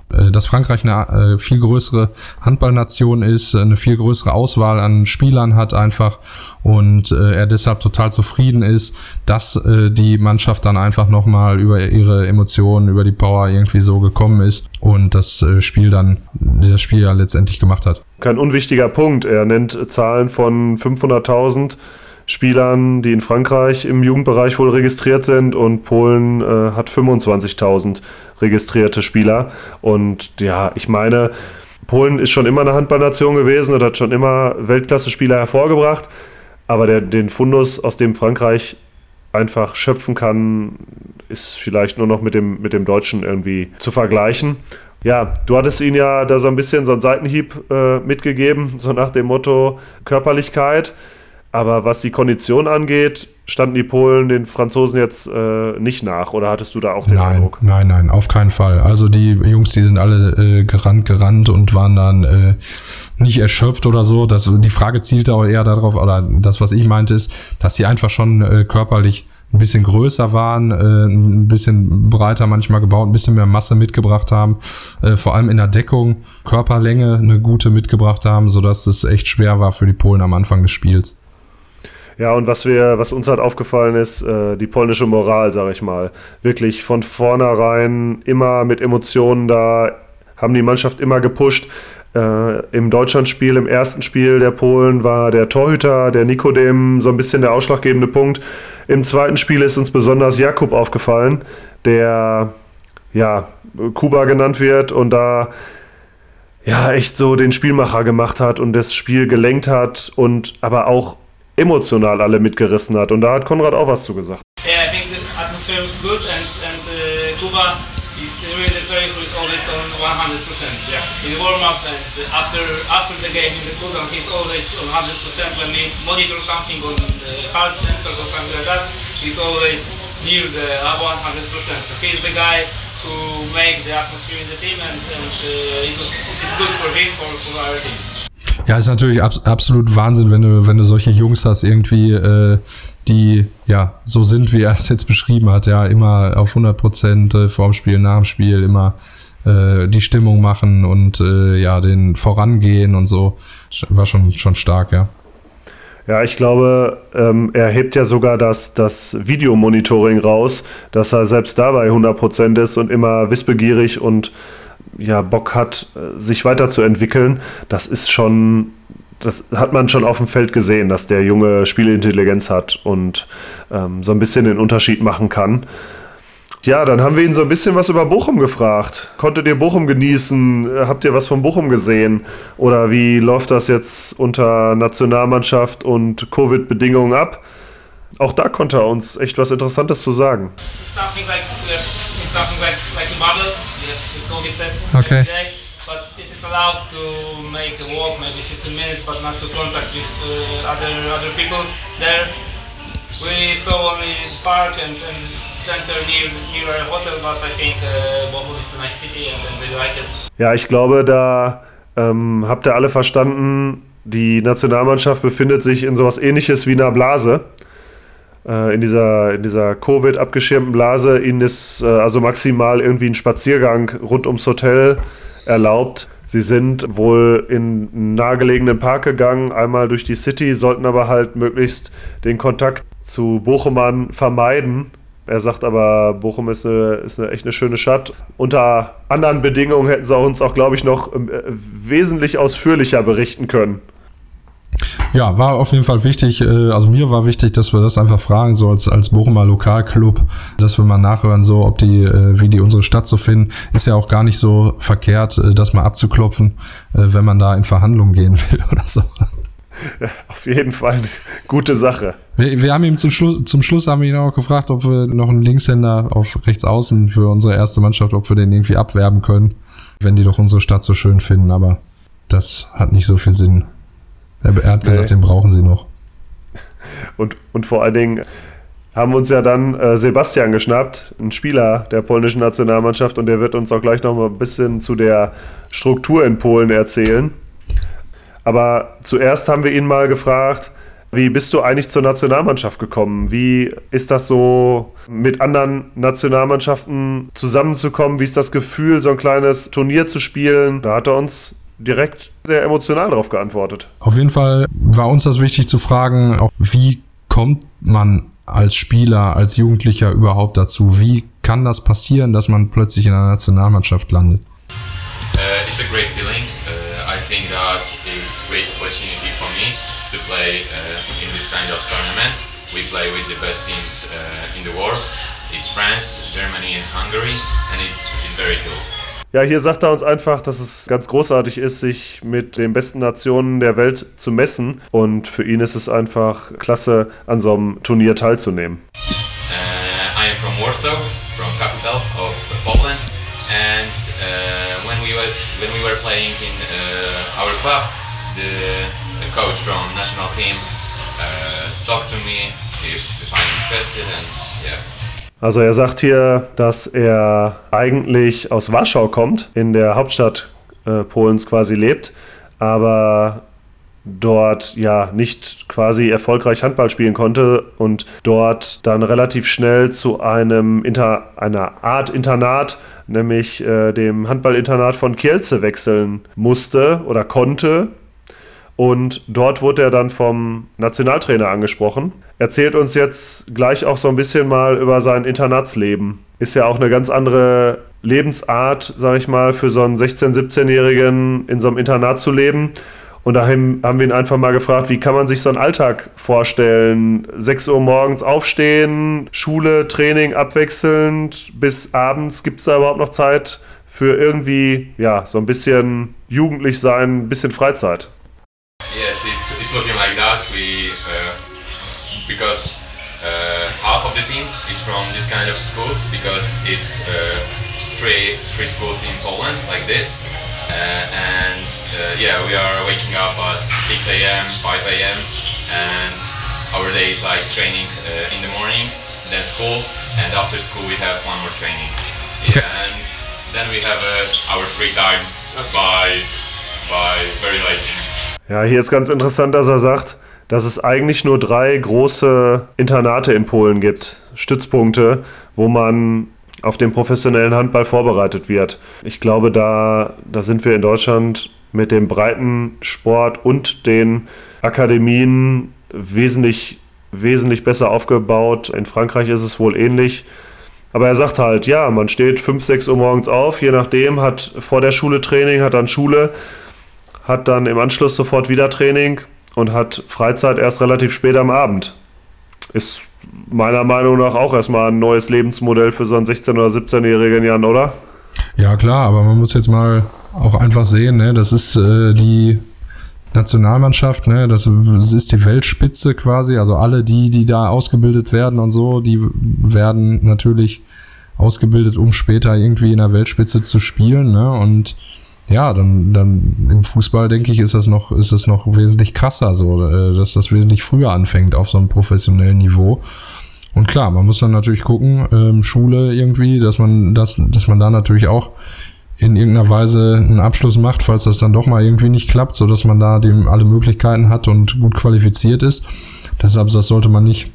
Speaker 3: dass Frankreich eine äh, viel größere Handballnation ist, eine viel größere Auswahl an Spielern hat einfach und äh, er deshalb total zufrieden ist, dass die Mannschaft dann einfach nochmal über ihre Emotionen, über die Power irgendwie so gekommen ist und das Spiel dann, das Spiel ja letztendlich gemacht hat.
Speaker 2: Kein unwichtiger Punkt. Er nennt Zahlen von 500.000 Spielern, die in Frankreich im Jugendbereich wohl registriert sind und Polen äh, hat 25.000 registrierte Spieler. Und ja, ich meine, Polen ist schon immer eine Handballnation gewesen und hat schon immer Weltklasse-Spieler hervorgebracht. Aber der, den Fundus, aus dem Frankreich einfach schöpfen kann, ist vielleicht nur noch mit dem, mit dem Deutschen irgendwie zu vergleichen. Ja, du hattest ihn ja da so ein bisschen so einen Seitenhieb äh, mitgegeben, so nach dem Motto Körperlichkeit. Aber was die Kondition angeht, standen die Polen den Franzosen jetzt äh, nicht nach oder hattest du da auch den
Speaker 3: nein,
Speaker 2: Eindruck?
Speaker 3: Nein, nein, auf keinen Fall. Also die Jungs, die sind alle äh, gerannt, gerannt und waren dann äh, nicht erschöpft oder so. Das, die Frage zielte auch eher darauf, oder das, was ich meinte, ist, dass sie einfach schon äh, körperlich ein bisschen größer waren, äh, ein bisschen breiter manchmal gebaut, ein bisschen mehr Masse mitgebracht haben, äh, vor allem in der Deckung Körperlänge eine gute mitgebracht haben, sodass es echt schwer war für die Polen am Anfang des Spiels.
Speaker 2: Ja, und was wir, was uns halt aufgefallen ist, äh, die polnische Moral, sag ich mal. Wirklich von vornherein immer mit Emotionen da, haben die Mannschaft immer gepusht. Äh, Im Deutschlandspiel, im ersten Spiel der Polen war der Torhüter, der Nikodem, so ein bisschen der ausschlaggebende Punkt. Im zweiten Spiel ist uns besonders Jakub aufgefallen, der ja Kuba genannt wird und da ja echt so den Spielmacher gemacht hat und das Spiel gelenkt hat und aber auch emotional alle mitgerissen hat. Und da hat Konrad auch was zu gesagt.
Speaker 5: Yeah, I think the atmosphere was good and, and uh, Kuba is really the player always on 100%. Yeah. In warm-up and after after the game in the cooldown, he's always on 100%. When we monitor something on the heart sensor or something like that, he's always near the 100%. So he's the guy who make the atmosphere in the team and, and uh, it was it's good for him, for, for our team.
Speaker 3: Ja, ist natürlich ab, absolut Wahnsinn, wenn du, wenn du solche Jungs hast, irgendwie, äh, die ja so sind, wie er es jetzt beschrieben hat, ja, immer auf 100 Prozent äh, vorm Spiel, nach dem Spiel, immer äh, die Stimmung machen und äh, ja, den vorangehen und so. War schon, schon stark, ja.
Speaker 2: Ja, ich glaube, ähm, er hebt ja sogar das, das Videomonitoring raus, dass er selbst dabei 100% ist und immer wissbegierig und ja, Bock hat, äh, sich weiterzuentwickeln, das ist schon, das hat man schon auf dem Feld gesehen, dass der junge Spielintelligenz hat und ähm, so ein bisschen den Unterschied machen kann. Ja, dann haben wir ihn so ein bisschen was über Bochum gefragt. Konntet ihr Bochum genießen? Habt ihr was von Bochum gesehen? Oder wie läuft das jetzt unter Nationalmannschaft und Covid-Bedingungen ab? Auch da konnte er uns echt was Interessantes zu sagen.
Speaker 5: Something like, like
Speaker 4: COVID test
Speaker 3: Okay.
Speaker 4: every day. But it is allowed to make a walk, maybe 15 minutes, but not to contact with uh, other other people there. We saw only park and, and center near near our hotel, but I think uh, Bochum is a nice city and, and we like it.
Speaker 2: Ja, ich glaube, da ähm, habt ihr alle verstanden, die Nationalmannschaft befindet sich in sowas ähnliches wie einer Blase. Äh, in dieser, in dieser Covid-abgeschirmten Blase. Ihnen ist äh, also maximal irgendwie ein Spaziergang rund ums Hotel erlaubt. Sie sind wohl in einen nahegelegenen Park gegangen, einmal durch die City, sollten aber halt möglichst den Kontakt zu Bochumern vermeiden. Er sagt aber, Bochum ist, eine, ist eine echt eine schöne Stadt. Unter anderen Bedingungen hätten sie uns auch, glaube ich, noch äh, wesentlich ausführlicher berichten können.
Speaker 3: Ja, war auf jeden Fall wichtig, äh, also mir war wichtig, dass wir das einfach fragen, so als, als Bochumer Lokalclub, dass wir mal nachhören, so ob die, äh, wie die unsere Stadt so finden. Ist ja auch gar nicht so verkehrt, äh, das mal abzuklopfen, wenn man da in Verhandlungen gehen will oder so.
Speaker 2: Auf jeden Fall eine gute Sache.
Speaker 3: Wir, wir haben ihm zum, Schlu zum Schluss haben wir ihn auch gefragt, ob wir noch einen Linkshänder auf rechts außen für unsere erste Mannschaft, ob wir den irgendwie abwerben können, wenn die doch unsere Stadt so schön finden, aber das hat nicht so viel Sinn. Er, hat gesagt,
Speaker 2: Nee.
Speaker 3: den brauchen sie noch.
Speaker 2: Und, und vor allen Dingen haben uns ja dann äh, Sebastian geschnappt, ein Spieler der polnischen Nationalmannschaft, und der wird uns auch gleich noch mal ein bisschen zu der Struktur in Polen erzählen. Aber zuerst haben wir ihn mal gefragt, wie bist du eigentlich zur Nationalmannschaft gekommen? Wie ist das so, mit anderen Nationalmannschaften zusammenzukommen? Wie ist das Gefühl, so ein kleines Turnier zu spielen? Da hat er uns direkt sehr emotional darauf geantwortet.
Speaker 3: Auf jeden Fall war uns das wichtig zu fragen, auch wie kommt man als Spieler, als Jugendlicher überhaupt dazu? Wie kann das passieren, dass man plötzlich in einer Nationalmannschaft landet?
Speaker 6: Uh, it's a great feeling. Uh, I think that it's a great opportunity for me to play uh, in this kind of tournament. We play with the best teams uh, in the world. It's France, Germany, and Hungary, and it's it's very cool.
Speaker 2: Ja, hier sagt er uns einfach, dass es ganz großartig ist, sich mit den besten Nationen der Welt zu messen. Und für ihn ist es einfach klasse, an so einem Turnier teilzunehmen.
Speaker 6: Uh, I am from Warsaw, from capital of Poland, and uh, when we was when we were playing in uh, our club, the, the coach from national team uh, talked to me if, if I'm interested, and yeah.
Speaker 2: Also er sagt hier, dass er eigentlich aus Warschau kommt, in der Hauptstadt äh, Polens quasi lebt, aber dort ja nicht quasi erfolgreich Handball spielen konnte und dort dann relativ schnell zu einem Inter einer Art Internat, nämlich äh, dem Handballinternat von Kielce wechseln musste oder konnte. Und dort wurde er dann vom Nationaltrainer angesprochen. Erzählt uns jetzt gleich auch so ein bisschen mal über sein Internatsleben. Ist ja auch eine ganz andere Lebensart, sag ich mal, für so einen 16-, 17-Jährigen in so einem Internat zu leben. Und dahin haben wir ihn einfach mal gefragt, wie kann man sich so einen Alltag vorstellen? 6 Uhr morgens aufstehen, Schule, Training abwechselnd bis abends. Gibt es da überhaupt noch Zeit für irgendwie, ja, so ein bisschen jugendlich sein, ein bisschen Freizeit?
Speaker 6: Yes, it's, it's looking like that. We uh, because uh, half of the team is from this kind of schools because it's uh, three three schools in Poland like this, uh, and uh, yeah, we are waking up at 6 a.m., 5 a.m., and our day is like training uh, in the morning, then school, and after school we have one more training. Yeah, and then we have uh, our free time by by very late.
Speaker 2: Ja, hier ist ganz interessant, dass er sagt, dass es eigentlich nur drei große Internate in Polen gibt, Stützpunkte, wo man auf den professionellen Handball vorbereitet wird. Ich glaube, da, da sind wir in Deutschland mit dem Breitensport und den Akademien wesentlich, wesentlich besser aufgebaut. In Frankreich ist es wohl ähnlich. Aber er sagt halt, ja, man steht 5, 6 Uhr morgens auf, je nachdem, hat vor der Schule Training, hat dann Schule, hat dann im Anschluss sofort wieder Training und hat Freizeit erst relativ spät am Abend. Ist meiner Meinung nach auch erstmal ein neues Lebensmodell für so einen 16- oder 17-Jährigen, Jan, oder?
Speaker 3: Ja, klar, aber man muss jetzt mal auch einfach sehen, ne, das ist äh, die Nationalmannschaft, ne, das ist die Weltspitze quasi, also alle die, die da ausgebildet werden und so, die werden natürlich ausgebildet, um später irgendwie in der Weltspitze zu spielen. Ne? Und ja, dann, dann im Fußball, denke ich, ist das noch, ist das noch wesentlich krasser, so, äh, dass das wesentlich früher anfängt auf so einem professionellen Niveau. Und klar, man muss dann natürlich gucken, ähm, Schule irgendwie, dass man, das, dass man da natürlich auch in irgendeiner Weise einen Abschluss macht, falls das dann doch mal irgendwie nicht klappt, so dass man da dem alle Möglichkeiten hat und gut qualifiziert ist. Deshalb, das sollte man nicht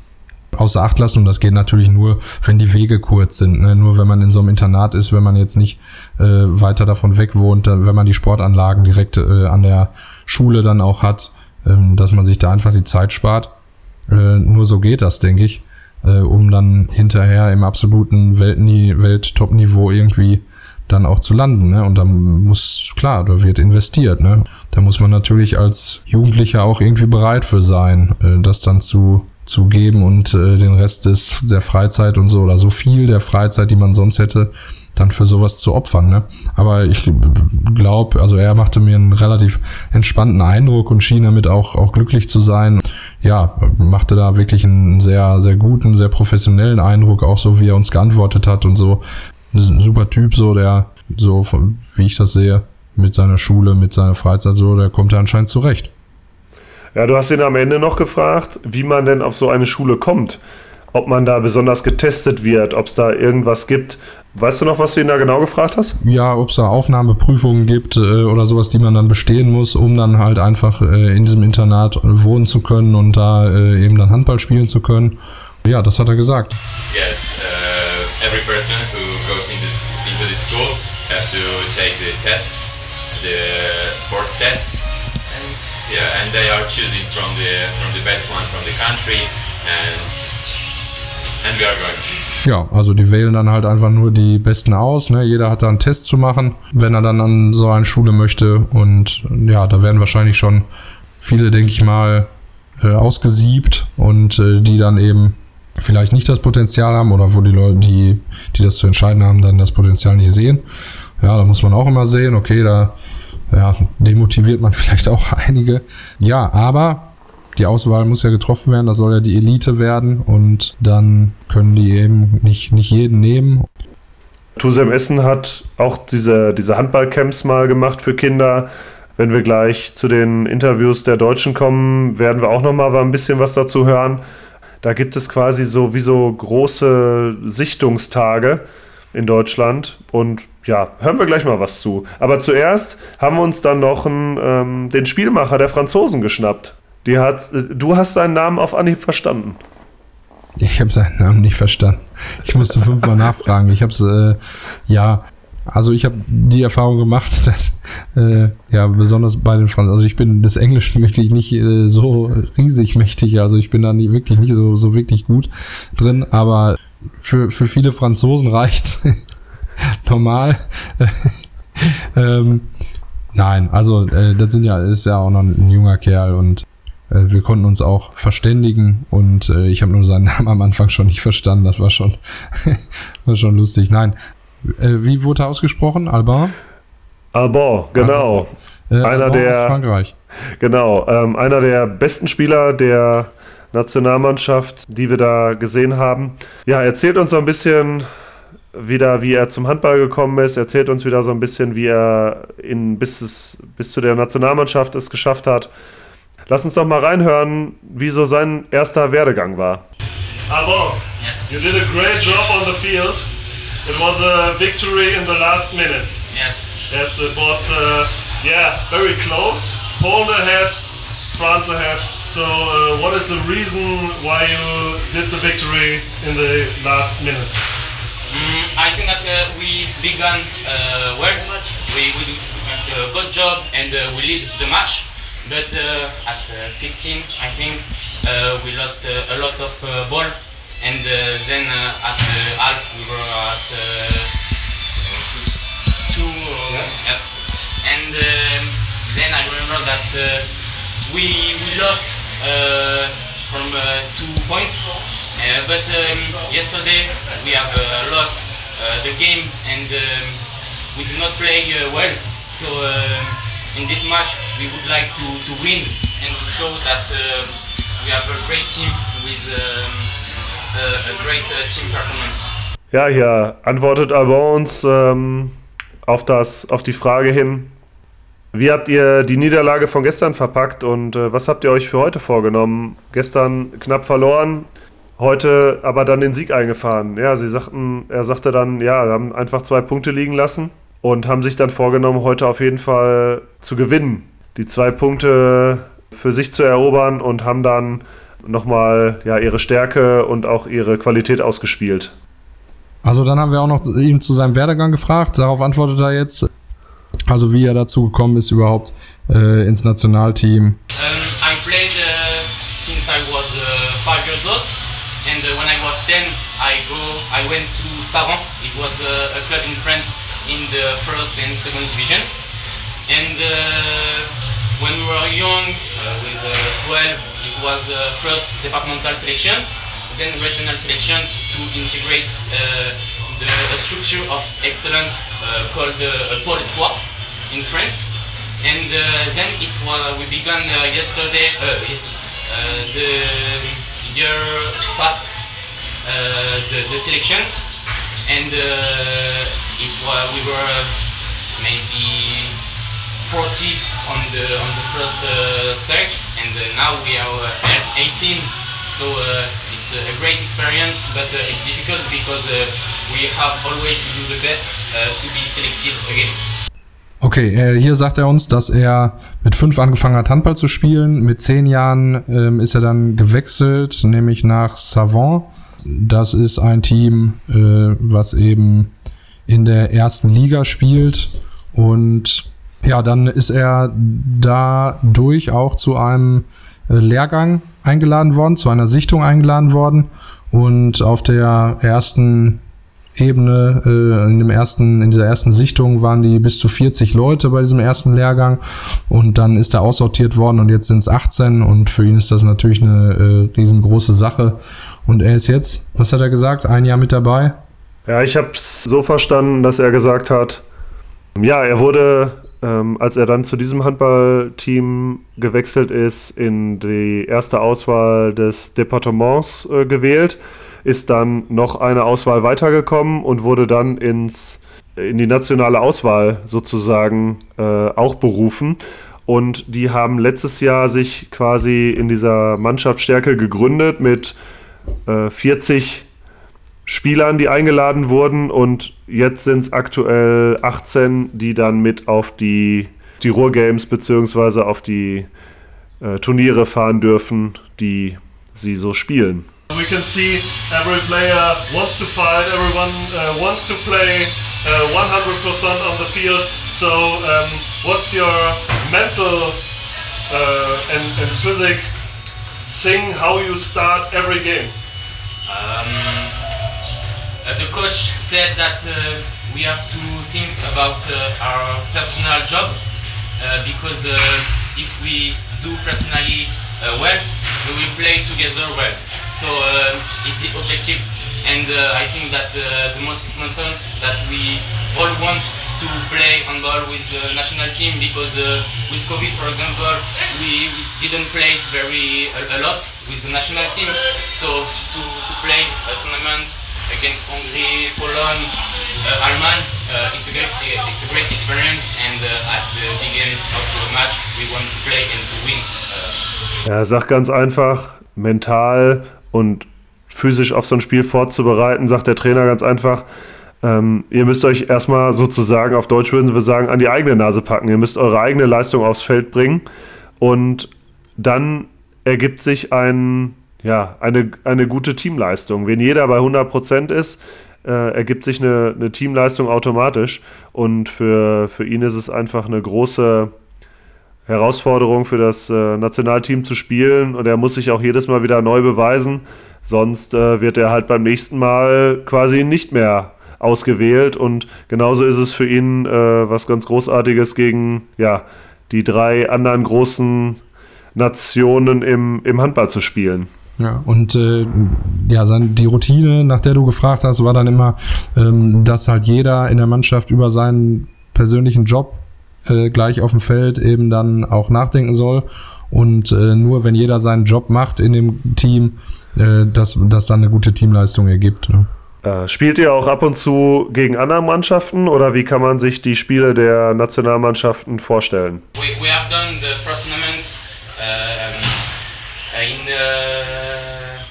Speaker 3: außer Acht lassen und das geht natürlich nur, wenn die Wege kurz sind. Ne? Nur wenn man in so einem Internat ist, wenn man jetzt nicht äh, weiter davon weg wohnt, dann, wenn man die Sportanlagen direkt äh, an der Schule dann auch hat, ähm, dass man sich da einfach die Zeit spart. Äh, nur so geht das, denke ich, äh, um dann hinterher im absoluten Welt-Top-Niveau irgendwie dann auch zu landen. Ne? Und dann muss, klar, da wird investiert. Ne? Da muss man natürlich als Jugendlicher auch irgendwie bereit für sein, äh, das dann zu zu geben und äh, den Rest des, der Freizeit und so oder so viel der Freizeit, die man sonst hätte, dann für sowas zu opfern. Ne? Aber ich glaube, also er machte mir einen relativ entspannten Eindruck und schien damit auch, auch glücklich zu sein. Ja, machte da wirklich einen sehr, sehr guten, sehr professionellen Eindruck, auch so wie er uns geantwortet hat und so. Ein super Typ, so der, so wie ich das sehe, mit seiner Schule, mit seiner Freizeit, so, der kommt ja anscheinend zurecht.
Speaker 2: Ja, du hast ihn am Ende noch gefragt, wie man denn auf so eine Schule kommt. Ob man da besonders getestet wird, ob es da irgendwas gibt. Weißt du noch, was du ihn da genau gefragt hast?
Speaker 3: Ja, ob es da Aufnahmeprüfungen gibt äh, oder sowas, die man dann bestehen muss, um dann halt einfach äh, in diesem Internat wohnen zu können und da äh, eben dann Handball spielen zu können. Ja, das hat er gesagt.
Speaker 6: Yes, uh, every person who goes in this, into this school have to take the tests, the sports tests. Yeah, and they are choosing from the from the best one from the country and and we are going to.
Speaker 3: Ja, also die wählen dann halt einfach nur die Besten aus. Ne? Jeder hat da einen Test zu machen, wenn er dann an so eine Schule möchte. Und ja, da werden wahrscheinlich schon viele, denke ich mal, äh, ausgesiebt und äh, die dann eben vielleicht nicht das Potenzial haben oder wo die Leute, die, die das zu entscheiden haben, dann das Potenzial nicht sehen. Ja, da muss man auch immer sehen, okay, da ja, demotiviert man vielleicht auch einige. Ja, aber die Auswahl muss ja getroffen werden, das soll ja die Elite werden und dann können die eben nicht, nicht jeden nehmen.
Speaker 2: Tusem Essen hat auch diese, diese Handballcamps mal gemacht für Kinder. Wenn wir gleich zu den Interviews der Deutschen kommen, werden wir auch noch mal ein bisschen was dazu hören. Da gibt es quasi so wie so große Sichtungstage in Deutschland. Und ja, hören wir gleich mal was zu. Aber zuerst haben wir uns dann noch einen, ähm, den Spielmacher der Franzosen geschnappt. Die hat, äh, du hast seinen Namen auf Anhieb verstanden.
Speaker 3: Ich habe seinen Namen nicht verstanden. Ich musste fünfmal nachfragen. Ich habe es, äh, ja, also ich habe die Erfahrung gemacht, dass, äh, ja, besonders bei den Franzosen, also ich bin des Englischen wirklich nicht äh, so riesig mächtig, also ich bin da nie, wirklich nicht so, so wirklich gut drin, aber für, für viele Franzosen reicht's normal. ähm, nein, also äh, das sind ja, ist ja auch noch ein junger Kerl und äh, wir konnten uns auch verständigen und äh, ich habe nur seinen Namen am Anfang schon nicht verstanden. Das war schon, war schon lustig. Nein, äh, wie wurde er ausgesprochen? Alban?
Speaker 2: Alban, genau.
Speaker 3: Äh, einer Alban der
Speaker 2: Frankreich. Genau, ähm, einer der besten Spieler der Nationalmannschaft, die wir da gesehen haben. Ja, erzählt uns so ein bisschen wieder, wie er zum Handball gekommen ist, erzählt uns wieder so ein bisschen, wie er in, bis, es, bis zu der Nationalmannschaft es geschafft hat. Lass uns doch mal reinhören, wie so sein erster Werdegang war. Albon, you did a great job on the field. It was a victory in the last minutes.
Speaker 4: Yes.
Speaker 2: Yes, it was, uh, yeah, very close. Poland ahead, France ahead. So, uh, what is the reason why you did the victory in the last minutes?
Speaker 4: Mm, I think that uh, we began uh, well. We, we do a good job and uh, we lead the match. But uh, at uh, 15, I think we lost a lot of ball. And then at half, we were at two. Yeah. And um, then I remember that we we lost from two points. Uh, but um, yesterday we have uh, lost uh, the game and um, we did not play well. So in this match we would like to, to win and to show that we have a great team with um, a, a, great team performance.
Speaker 2: Ja, hier antwortet Albon uns ähm, auf, das, auf die Frage hin, wie habt ihr die Niederlage von gestern verpackt und äh, was habt ihr euch für heute vorgenommen? Gestern knapp verloren, heute aber dann den Sieg eingefahren. Ja, sie sagten, er sagte dann, ja, wir haben einfach zwei Punkte liegen lassen und haben sich dann vorgenommen, heute auf jeden Fall zu gewinnen. Die zwei Punkte für sich zu erobern und haben dann nochmal ja, ihre Stärke und auch ihre Qualität ausgespielt.
Speaker 3: Also dann haben wir auch noch ihn zu seinem Werdegang gefragt. Darauf antwortet er jetzt. Also wie er dazu gekommen ist überhaupt äh, ins Nationalteam.
Speaker 4: Um, I played uh, since I was uh, five years old, and uh, when I was ten, I go, I went to Saran. It was uh, a club in France in the first and second division. And uh, when we were young, uh, with uh, 12, it was uh, first departmental selections, then regional selections to integrate uh, the structure of excellence uh, called uh, Pôle Espoir in France. And uh, then it was we began uh, yesterday uh, the year past the, the selections. And it was we were maybe 40 on the on the first uh, stage. And uh, now we are uh, at 18 so it's a great experience but it's difficult because we have always to do the best to be selected again
Speaker 3: Okay, äh, hier sagt er uns, dass er mit fünf angefangen hat, Handball zu spielen. Mit zehn Jahren ähm, ist er dann gewechselt, nämlich nach Savant. Das ist ein Team, äh, was eben in der ersten Liga spielt. Und ja, dann ist er dadurch auch zu einem äh, Lehrgang eingeladen worden, zu einer Sichtung eingeladen worden. Und auf der ersten Ebene, äh, in dem ersten, in dieser ersten Sichtung waren die bis zu 40 Leute bei diesem ersten Lehrgang und dann ist er aussortiert worden und jetzt sind es 18 und für ihn ist das natürlich eine äh, riesengroße Sache. Und er ist jetzt, was hat er gesagt, ein Jahr mit dabei?
Speaker 2: Ja, ich habe es so verstanden, dass er gesagt hat, ja, er wurde, ähm, als er dann zu diesem Handballteam gewechselt ist, in die erste Auswahl des Departements äh, gewählt, ist dann noch eine Auswahl weitergekommen und wurde dann ins, in die nationale Auswahl sozusagen äh, auch berufen. Und die haben letztes Jahr sich quasi in dieser Mannschaftsstärke gegründet mit äh, 40 Spielern, die eingeladen wurden und jetzt sind es aktuell 18, die dann mit auf die, die Ruhrgames beziehungsweise auf die äh, Turniere fahren dürfen, die sie so spielen.
Speaker 7: We can see every player wants to fight, everyone uh, wants to play uh, 100% on the field. So, um, what's your mental uh, and, and physic thing how you start every game?
Speaker 4: Um, uh, the coach said that uh, we have to think about uh, our personal job because if we do personally well, we will play together well. So uh, it's objective, and uh, I think that uh, the most important that we all want to play on ball with the national team because uh, with COVID, for example, we, didn't play very a, a lot with the national team. So to, to play a tournament against Hungary, Poland, uh, uh, it's a great it's a great experience. And uh, at the beginning of the match, we want to play and to win.
Speaker 2: Er sagt ganz einfach, mental und physisch auf so ein Spiel vorzubereiten, sagt der Trainer ganz einfach, ähm, ihr müsst euch erstmal sozusagen, auf Deutsch würden wir sagen, an die eigene Nase packen. Ihr müsst eure eigene Leistung aufs Feld bringen und dann ergibt sich ein, ja, eine, eine gute Teamleistung. Wenn jeder bei 100% ist, äh, ergibt sich eine, eine Teamleistung automatisch und für, für ihn ist es einfach eine große Herausforderung für das äh, Nationalteam zu spielen. Und er muss sich auch jedes Mal wieder neu beweisen, sonst äh, wird er halt beim nächsten Mal quasi nicht mehr ausgewählt. Und genauso ist es für ihn äh, was ganz Großartiges gegen ja, die drei anderen großen Nationen im, im Handball zu spielen.
Speaker 3: Ja, und äh, ja, sein, die Routine, nach der du gefragt hast, war dann immer, ähm, dass halt jeder in der Mannschaft über seinen persönlichen Job äh, gleich auf dem Feld eben dann auch nachdenken soll. Und äh, nur wenn jeder seinen Job macht in dem Team, äh, dass das dann eine gute Teamleistung ergibt. Ne?
Speaker 2: Äh, spielt ihr auch ab und zu gegen andere Mannschaften oder wie kann man sich die Spiele der Nationalmannschaften vorstellen?
Speaker 4: We, we have done the first tournament um, in uh,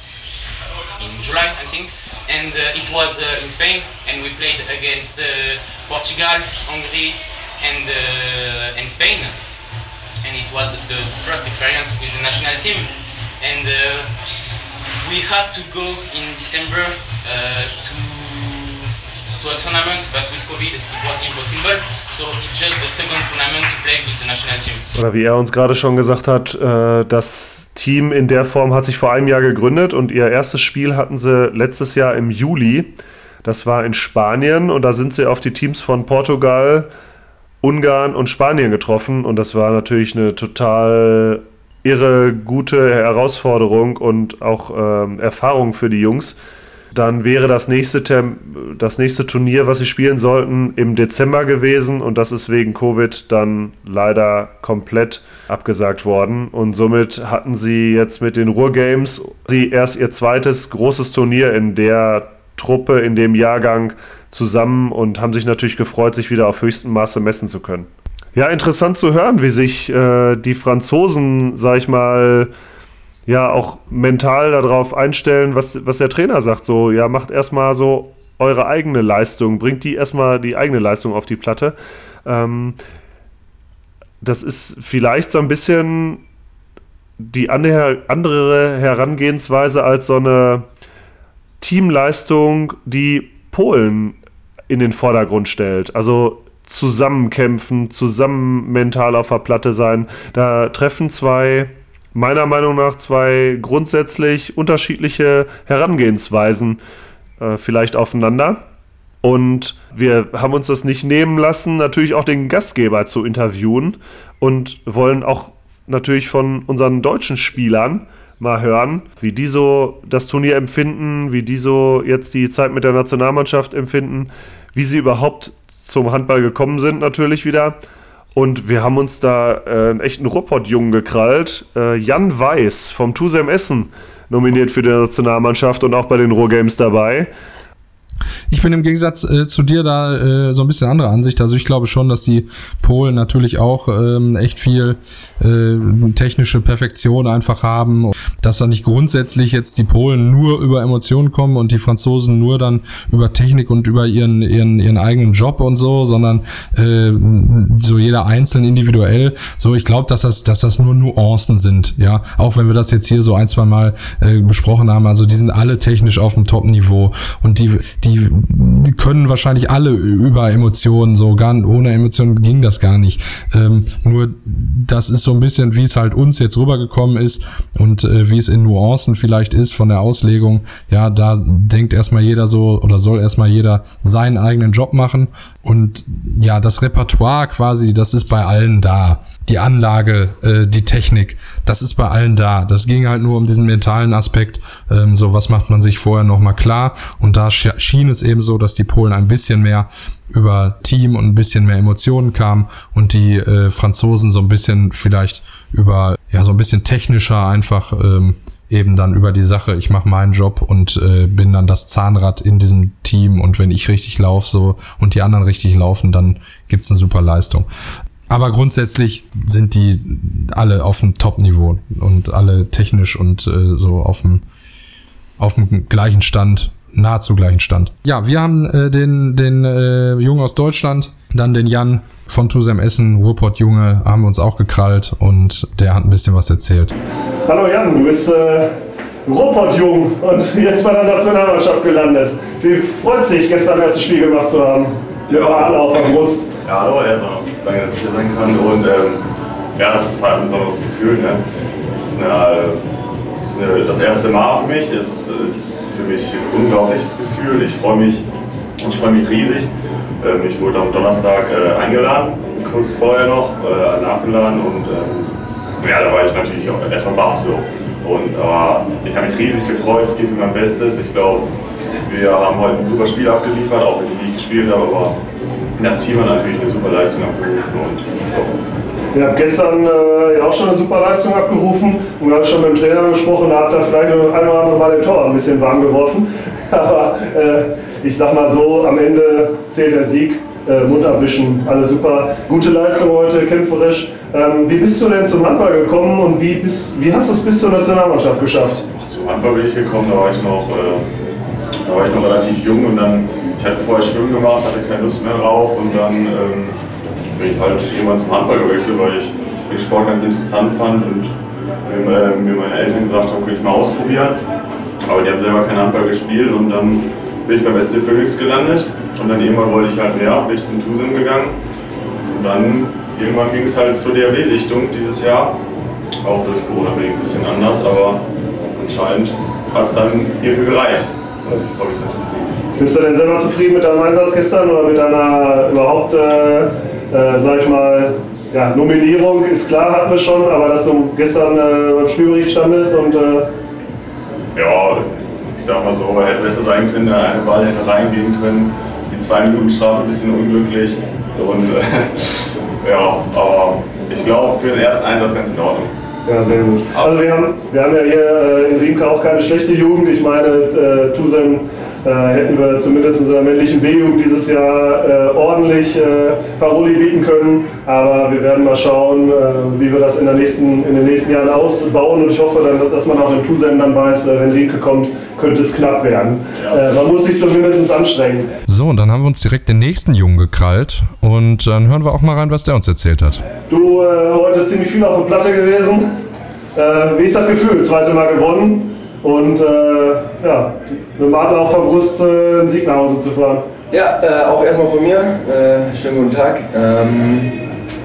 Speaker 4: in July, I think, and uh, it was uh, in Spain, and we played against uh, Portugal, Hungary, and uh, and Spain, and it was the, the first experience with the national team, and uh, we had to go in December uh, to to a tournament, but with COVID it was impossible. So it's just the second tournament to play with the national team.
Speaker 2: Oder wie er uns gerade schon gesagt hat, äh, das Team in der Form hat sich vor einem Jahr gegründet und ihr erstes Spiel hatten sie letztes Jahr im Juli. Das war in Spanien und da sind sie auf die Teams von Portugal, Ungarn und Spanien getroffen und das war natürlich eine total irre gute Herausforderung und auch ähm, Erfahrung für die Jungs. Dann wäre das nächste, Tem das nächste Turnier, was sie spielen sollten, im Dezember gewesen und das ist wegen Covid dann leider komplett abgesagt worden. Und somit hatten sie jetzt mit den Ruhrgames sie erst ihr zweites großes Turnier in der Truppe, in dem Jahrgang zusammen und haben sich natürlich gefreut, sich wieder auf höchstem Maße messen zu können. Ja, interessant zu hören, wie sich äh, die Franzosen, sag ich mal, ja auch mental darauf einstellen, was, was der Trainer sagt. So, ja, macht erstmal so eure eigene Leistung, bringt die erstmal die eigene Leistung auf die Platte. Ähm, das ist vielleicht so ein bisschen die andere Herangehensweise als so eine Teamleistung, die Polen in den Vordergrund stellt. Also zusammenkämpfen, zusammen mental auf der Platte sein. Da treffen zwei, meiner Meinung nach, zwei grundsätzlich unterschiedliche Herangehensweisen äh, vielleicht aufeinander. Und wir haben uns das nicht nehmen lassen, natürlich auch den Gastgeber zu interviewen und wollen auch natürlich von unseren deutschen Spielern mal hören, wie die so das Turnier empfinden, wie die so jetzt die Zeit mit der Nationalmannschaft empfinden, wie sie überhaupt zum Handball gekommen sind, natürlich wieder. Und wir haben uns da äh, einen echten Ruhrpott-Jungen gekrallt. Äh, Jan Weiß vom Tusem Essen nominiert für die Nationalmannschaft und auch bei den Ruhrgames dabei.
Speaker 3: Ich bin im Gegensatz äh, zu dir da äh, so ein bisschen andere Ansicht. Also ich glaube schon, dass die Polen natürlich auch ähm, echt viel äh, technische Perfektion einfach haben. Dass da nicht grundsätzlich jetzt die Polen nur über Emotionen kommen und die Franzosen nur dann über Technik und über ihren, ihren, ihren eigenen Job und so, sondern äh, so jeder einzeln individuell. So, ich glaube, dass das, dass das nur Nuancen sind, ja. Auch wenn wir das jetzt hier so ein, zwei Mal äh, besprochen haben. Also die sind alle technisch auf dem Top-Niveau und die, die können wahrscheinlich alle über Emotionen, so gar ohne Emotionen ging das gar nicht. Ähm, nur das ist so ein bisschen, wie es halt uns jetzt rübergekommen ist und äh, wie es in Nuancen vielleicht ist von der Auslegung. Ja, da denkt erstmal jeder so oder soll erstmal jeder seinen eigenen Job machen und ja, das Repertoire quasi, das ist bei allen da die Anlage, äh, die Technik, das ist bei allen da. Das ging halt nur um diesen mentalen Aspekt. Ähm, so, was macht man sich vorher nochmal klar? Und da schien es eben so, dass die Polen ein bisschen mehr über Team und ein bisschen mehr Emotionen kamen und die äh, Franzosen so ein bisschen vielleicht über, ja, so ein bisschen technischer einfach ähm, eben dann über die Sache, ich mache meinen Job und äh, bin dann das Zahnrad in diesem Team und wenn ich richtig laufe so und die anderen richtig laufen, dann gibt's eine super Leistung. Aber grundsätzlich sind die alle auf dem Top-Niveau und alle technisch und äh, so auf dem, auf dem gleichen Stand, nahezu gleichen Stand. Ja, wir haben äh, den, den äh, Jungen aus Deutschland, dann den Jan von Tusem Essen, Ruhrpott Junge, haben wir uns auch gekrallt und der hat ein bisschen was erzählt.
Speaker 2: Hallo Jan, du bist äh, Ruhrpott-Jung und jetzt bei der Nationalmannschaft gelandet. Wie freut sich, gestern erstes Spiel gemacht zu haben? Alle auf der Brust.
Speaker 8: Ja, hallo erstmal. Danke, dass ich hier sein kann. Und ähm, ja, das ist halt ein besonderes Gefühl. Ne? Das ist, eine, das, ist eine, das erste Mal für mich. Es ist für mich ein unglaubliches Gefühl. Ich freue mich, ich freue mich riesig. Ähm, ich wurde am Donnerstag äh, eingeladen, kurz vorher noch äh, nachgeladen und ähm, ja, da war ich natürlich auch erstmal baff so. Und aber ich habe mich riesig gefreut, ich gebe mir mein Bestes. Ich glaube, wir haben heute ein super Spiel abgeliefert, auch wenn ich nie gespielt habe, aber das Team hat natürlich eine super Leistung abgerufen und.
Speaker 2: Ihr habt gestern äh, ja auch schon eine super Leistung abgerufen und wir hatten schon mit dem Trainer gesprochen, da habt ihr vielleicht noch ein oder andere Mal den Tor ein bisschen warm geworfen. Aber äh, ich sag mal so, am Ende zählt der Sieg. Äh, Mund abwischen, alles super. Gute Leistung heute, kämpferisch. Ähm, wie bist du denn zum Handball gekommen und wie, bist, wie hast du es bis zur Nationalmannschaft geschafft?
Speaker 8: Zum Handball bin ich gekommen, da war ich noch, äh, da war ich noch relativ jung und dann, ich hatte vorher Schwimmen gemacht, hatte keine Lust mehr drauf und dann ähm, bin ich halt irgendwann zum Handball gewechselt, weil ich den Sport ganz interessant fand und mir, mir meine Eltern gesagt haben, könnte ich mal ausprobieren. Aber die haben selber keinen Handball gespielt und dann bin ich beim SC Phoenix gelandet und dann irgendwann wollte ich halt mehr, bin ich zum Tusem gegangen und dann irgendwann ging es halt zur DRW-Sichtung dieses Jahr. Auch durch Corona bin ich ein bisschen anders, aber anscheinend hat es dann hierfür gereicht. Und ich freue mich natürlich.
Speaker 2: Bist du denn selber zufrieden mit deinem Einsatz gestern oder mit deiner überhaupt, äh, äh, sag ich mal, ja, Nominierung ist klar, hatten wir schon, aber dass du gestern äh, beim Spielbericht standest und äh,
Speaker 8: Ja, ich sag mal so, hätte besser sein können, der eine Ball hätte reingehen können. Die zwei Minuten Strafe ein bisschen unglücklich. Und äh, ja, aber ich glaube für den ersten Einsatz ganz in Ordnung.
Speaker 2: Ja, sehr gut. Also wir haben, wir haben ja hier äh, in Riemke auch keine schlechte Jugend. Ich meine, äh, Tusem äh, hätten wir zumindest in seiner männlichen B-Jugend dieses Jahr äh, ordentlich äh, Paroli bieten können. Aber wir werden mal schauen, äh, wie wir das in, nächsten, in den nächsten Jahren ausbauen. Und ich hoffe, dann, dass man auch in Tusem dann weiß, äh, wenn Riemke kommt, könnte es knapp werden. Man muss sich zumindest anstrengen.
Speaker 3: So, und dann haben wir uns direkt den nächsten Jungen gekrallt und dann hören wir auch mal rein, was der uns erzählt hat.
Speaker 2: Du heute ziemlich viel auf der Platte gewesen. Wie ist das Gefühl? Zweite Mal gewonnen und äh, ja, mit Adler auf der Brust äh, einen Sieg nach Hause zu fahren.
Speaker 9: Ja, äh, auch erstmal von mir. Äh, schönen guten Tag. Ähm,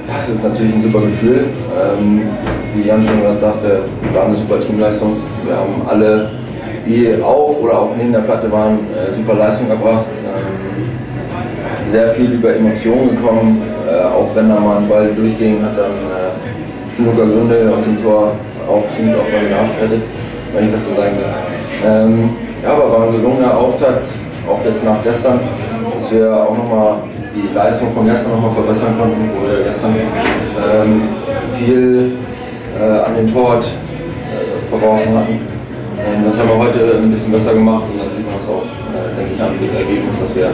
Speaker 9: das ist natürlich ein super Gefühl. Ähm, wie Jan schon gerade sagte, war eine super Teamleistung. Wir haben alle, die auf oder auch neben der Platte waren, äh, super Leistung erbracht. Ähm, sehr viel über Emotionen gekommen. Äh, auch wenn da mal ein Ball durchging, hat dann äh, Luca Gründe aus dem Tor auch ziemlich den Arsch gerettet, wenn ich das so sagen darf. Ähm, ja, aber war ein gelungener Auftakt, auch jetzt nach gestern, dass wir auch nochmal die Leistung von gestern nochmal verbessern konnten, wo wir gestern ähm, viel äh, an den Torwart äh, verworfen hatten. Ähm, das haben wir heute ein bisschen besser gemacht und dann sieht man es auch, äh, denke ich, am Ergebnis, dass wir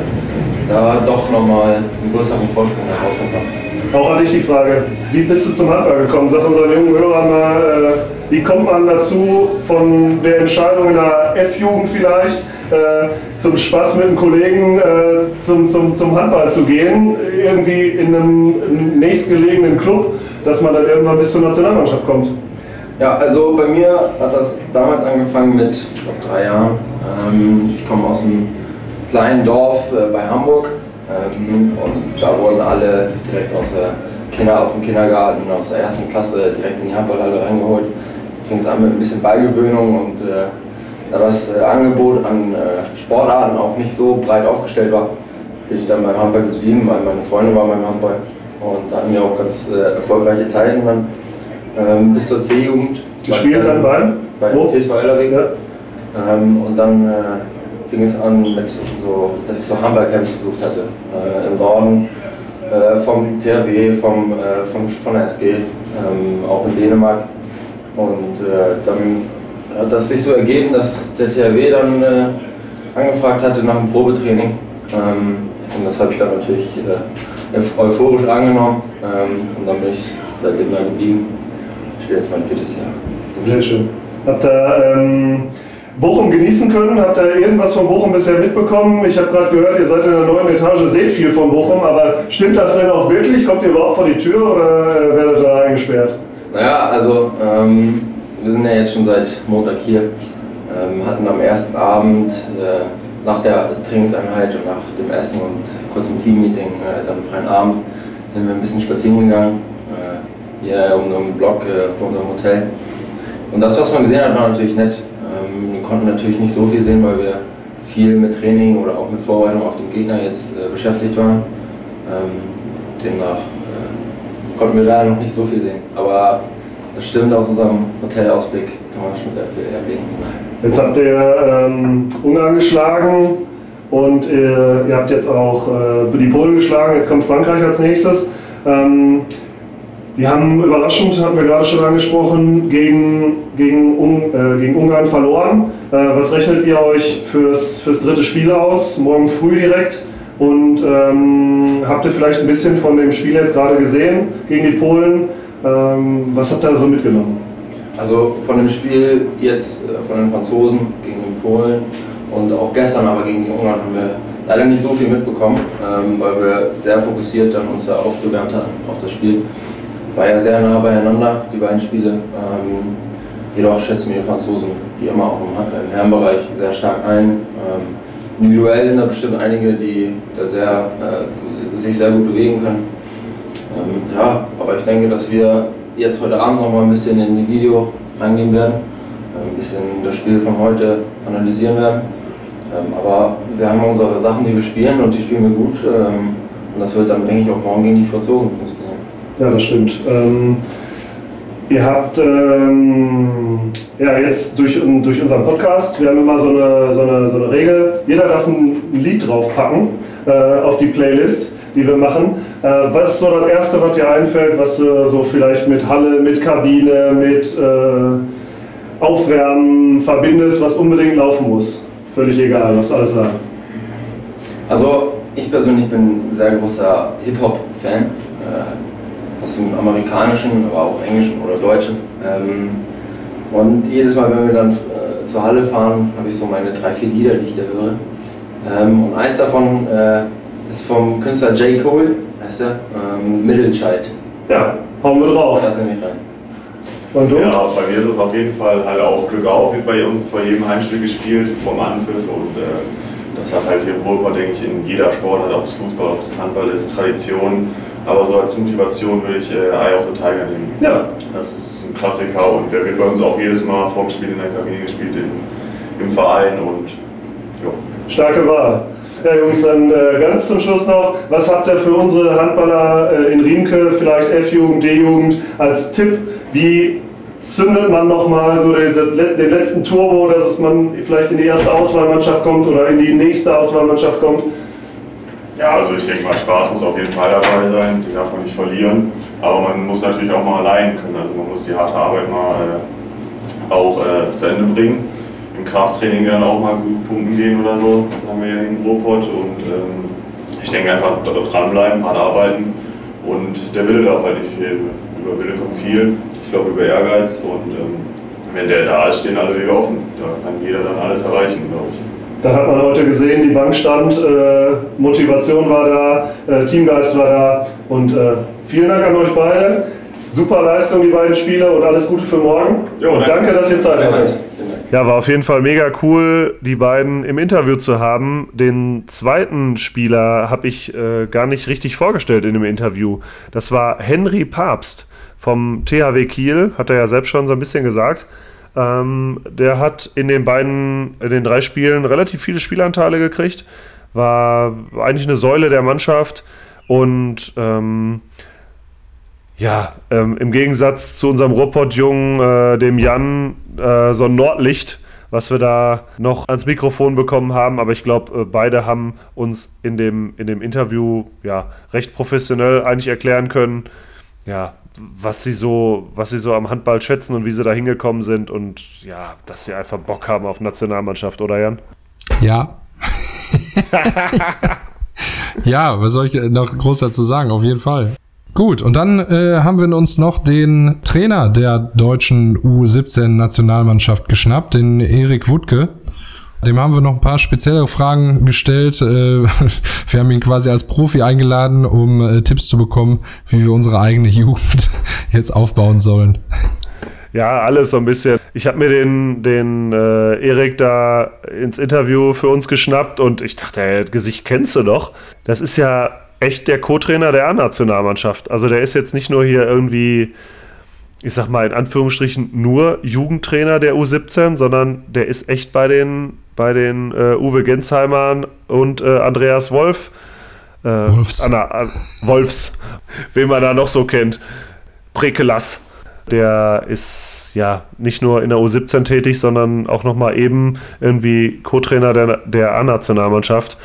Speaker 9: da doch nochmal einen größeren Vorsprung herausfinden.
Speaker 2: Auch an dich die Frage, wie bist du zum Handball gekommen? Sag unseren jungen Hörern mal, äh, wie kommt man dazu, von der Entscheidung in der F-Jugend vielleicht äh, zum Spaß mit einem Kollegen äh, zum, zum, zum Handball zu gehen, irgendwie in einem, nächstgelegenen Club, dass man dann irgendwann bis zur Nationalmannschaft kommt?
Speaker 9: Ja, also bei mir hat das damals angefangen mit, ich glaube, drei Jahren. Ähm, ich komme aus einem kleinen Dorf äh, bei Hamburg ähm, und da wurden alle direkt aus, der Kinder, aus dem Kindergarten, aus der ersten Klasse direkt in die Handballhalle reingeholt. Fing es an mit ein bisschen Beigewöhnung und äh, da das äh, Angebot an äh, Sportarten auch nicht so breit aufgestellt war, bin ich dann beim Handball geblieben, weil meine Freunde waren beim Handball und da hatten wir auch ganz äh, erfolgreiche Zeiten dann ähm, bis zur C-Jugend.
Speaker 2: Gespielt dann beim?
Speaker 9: Bei
Speaker 2: Wo?
Speaker 9: TSV Ellerweg.
Speaker 2: Ja.
Speaker 9: Ähm, und dann äh, fing es an mit so, dass ich so Handballcamps besucht hatte. Äh, Im Norden äh, vom THW, vom, vom, von der SG, ähm, auch in Dänemark. Und äh, dann hat das sich so ergeben, dass der THW dann äh, angefragt hatte nach einem Probetraining. Ähm, und das habe ich dann natürlich äh, euph- euphorisch angenommen. Ähm, und dann bin ich seitdem da geblieben. Ich spiele jetzt mein viertes Jahr.
Speaker 2: Sehr schön. Habt ihr ähm, Bochum genießen können? Habt ihr irgendwas von Bochum bisher mitbekommen? Ich habe gerade gehört, ihr seid in der neuen Etage, seht viel von Bochum, aber stimmt das denn auch wirklich? Kommt ihr überhaupt vor die Tür oder äh, werdet ihr da eingesperrt?
Speaker 9: Naja, also ähm, wir sind ja jetzt schon seit Montag hier. Ähm, hatten am ersten Abend äh, nach der Trainingseinheit und nach dem Essen und kurzem Teammeeting äh, dann freien Abend sind wir ein bisschen spazieren gegangen. Äh, hier um den Block äh, vor unserem Hotel. Und das, was man gesehen hat, war natürlich nett. Ähm, wir konnten natürlich nicht so viel sehen, weil wir viel mit Training oder auch mit Vorbereitung auf den Gegner jetzt äh, beschäftigt waren. Ähm, demnach konnten wir da noch nicht so viel sehen. Aber das stimmt, aus unserem Hotelausblick kann man schon sehr viel erblicken.
Speaker 2: Jetzt habt ihr ähm, Ungarn geschlagen. und äh, ihr habt jetzt auch äh, die Polen geschlagen, jetzt kommt Frankreich als nächstes. Ähm, die haben überraschend, hatten wir gerade schon angesprochen, gegen, gegen, äh, gegen Ungarn verloren. Äh, was rechnet ihr euch fürs, fürs dritte Spiel aus? Morgen früh direkt. Und ähm, habt ihr vielleicht ein bisschen von dem Spiel jetzt gerade gesehen gegen die Polen? Ähm, was habt ihr so mitgenommen?
Speaker 9: Also von dem Spiel jetzt äh, von den Franzosen gegen die Polen und auch gestern aber gegen die Ungarn haben wir leider nicht so viel mitbekommen, ähm, weil wir sehr fokussiert dann uns da aufgewärmt hatten auf das Spiel. War ja sehr nah beieinander, die beiden Spiele. Ähm, jedoch schätzen wir die Franzosen wie immer auch im, im Herrenbereich sehr stark ein. Ähm, individuell sind da bestimmt einige, die da sehr, äh, sich sehr gut bewegen können. Ähm, ja, aber ich denke, dass wir jetzt heute Abend noch mal ein bisschen in die Video reingehen werden, äh, ein bisschen das Spiel von heute analysieren werden. Ähm, aber wir haben unsere Sachen, die wir spielen und die spielen wir gut. Ähm, und das wird dann, denke ich, auch morgen gegen die Franzosen funktionieren.
Speaker 2: Ja, das stimmt. Ihr habt ähm, ja jetzt durch, durch unseren Podcast, wir haben immer so eine, so eine, so eine Regel, jeder darf ein Lied draufpacken äh, auf die Playlist, die wir machen. Äh, was ist so das Erste, was dir einfällt, was du so vielleicht mit Halle, mit Kabine, mit äh, Aufwärmen verbindest, was unbedingt laufen muss? Völlig egal, was alles sagen.
Speaker 9: Also ich persönlich bin ein sehr großer Hip-Hop-Fan. Aus dem amerikanischen, aber auch englischen oder deutschen. Ähm, und jedes Mal, wenn wir dann äh, zur Halle fahren, habe ich so meine drei, vier Lieder, die ich da höre. Ähm, und eins davon äh, ist vom Künstler J. Cole, heißt er, ähm, Middle Child.
Speaker 2: Ja, hauen wir drauf.
Speaker 9: Lass ihn nicht rein.
Speaker 2: Und du?
Speaker 8: Ja, bei mir ist es auf jeden Fall halt auch Glück auf, wird bei uns bei jedem Heimspiel gespielt, vom Anpfiff und äh, das hat halt hier in Europa, denke ich, in jeder Sportart, ob es Fußball, ob es Handball ist, Tradition. Aber so als Motivation würde ich äh, Eye of the Tiger nehmen.
Speaker 2: Ja.
Speaker 8: Das ist ein Klassiker und der wird bei uns auch jedes Mal vor dem Spiel in der Kabine gespielt, in, im Verein und jo.
Speaker 2: Starke Wahl. Ja, Jungs, dann äh, ganz zum Schluss noch, was habt ihr für unsere Handballer äh, in Riemke, vielleicht F-Jugend, D-Jugend, als Tipp, wie zündet man nochmal so den, den, letzten Turbo, dass man vielleicht in die erste Auswahlmannschaft kommt oder in die nächste Auswahlmannschaft kommt?
Speaker 8: Ja, also ich denke mal, Spaß muss auf jeden Fall dabei sein, den darf man nicht verlieren. Aber man muss natürlich auch mal allein können, also man muss die harte Arbeit mal äh, auch äh, zu Ende bringen. Im Krafttraining dann auch mal gut punkten gehen oder so, das haben wir ja in Ruhrpott. Und ähm, ich denke einfach dranbleiben, hart arbeiten und der Wille darf halt nicht fehlen. Über Wille kommt viel, ich glaube über Ehrgeiz und ähm, wenn der da ist, stehen alle Wege offen. Da kann jeder dann alles erreichen, glaube ich.
Speaker 2: Dann hat man heute gesehen, die Bank stand, äh, Motivation war da, äh, Teamgeist war da und äh, vielen Dank an euch beide. Super Leistung, die beiden Spiele und alles Gute für morgen.
Speaker 8: Jo, danke.
Speaker 2: danke, dass ihr Zeit hattet. Ja, war auf jeden Fall mega cool, die beiden im Interview zu haben. Den zweiten Spieler habe ich äh, gar nicht richtig vorgestellt in dem Interview. Das war Henry Papst vom THW Kiel, hat er ja selbst schon so ein bisschen gesagt. Ähm, der hat in den beiden, in den drei Spielen relativ viele Spielanteile gekriegt, war eigentlich eine Säule der Mannschaft und ähm, ja, ähm, im Gegensatz zu unserem Ruhrpott-Jungen, äh, dem Jan, äh, so ein Nordlicht, was wir da noch ans Mikrofon bekommen haben. Aber ich glaube, äh, beide haben uns in dem, in dem Interview ja, recht professionell eigentlich erklären können, ja, was sie so, was sie so am Handball schätzen und wie sie da hingekommen sind und ja, dass sie einfach Bock haben auf Nationalmannschaft, oder Jan?
Speaker 3: Ja. ja, was soll ich noch groß dazu sagen? Auf jeden Fall. Gut, und dann äh, haben wir uns noch den Trainer der deutschen U17-Nationalmannschaft geschnappt, den Erik Wutke. Dem haben wir noch ein paar spezielle Fragen gestellt. Äh, wir haben ihn quasi als Profi eingeladen, um äh, Tipps zu bekommen, wie wir unsere eigene Jugend jetzt aufbauen sollen.
Speaker 2: Ja, alles so ein bisschen. Ich habe mir den, den äh, Erik da ins Interview für uns geschnappt und ich dachte, ey, Gesicht kennst du doch. Das ist ja echt der Co-Trainer der A-Nationalmannschaft. Also der ist jetzt nicht nur hier irgendwie ich sag mal in Anführungsstrichen nur Jugendtrainer der U17, sondern der ist echt bei den bei den äh, Uwe Gensheimern und äh, Andreas Wolf. Äh,
Speaker 3: Wolfs.
Speaker 2: Anna, Wolfs, wen man da noch so kennt. Prekelas. Der ist ja nicht nur in der U17 tätig, sondern auch nochmal eben irgendwie Co-Trainer der, der A-Nationalmannschaft.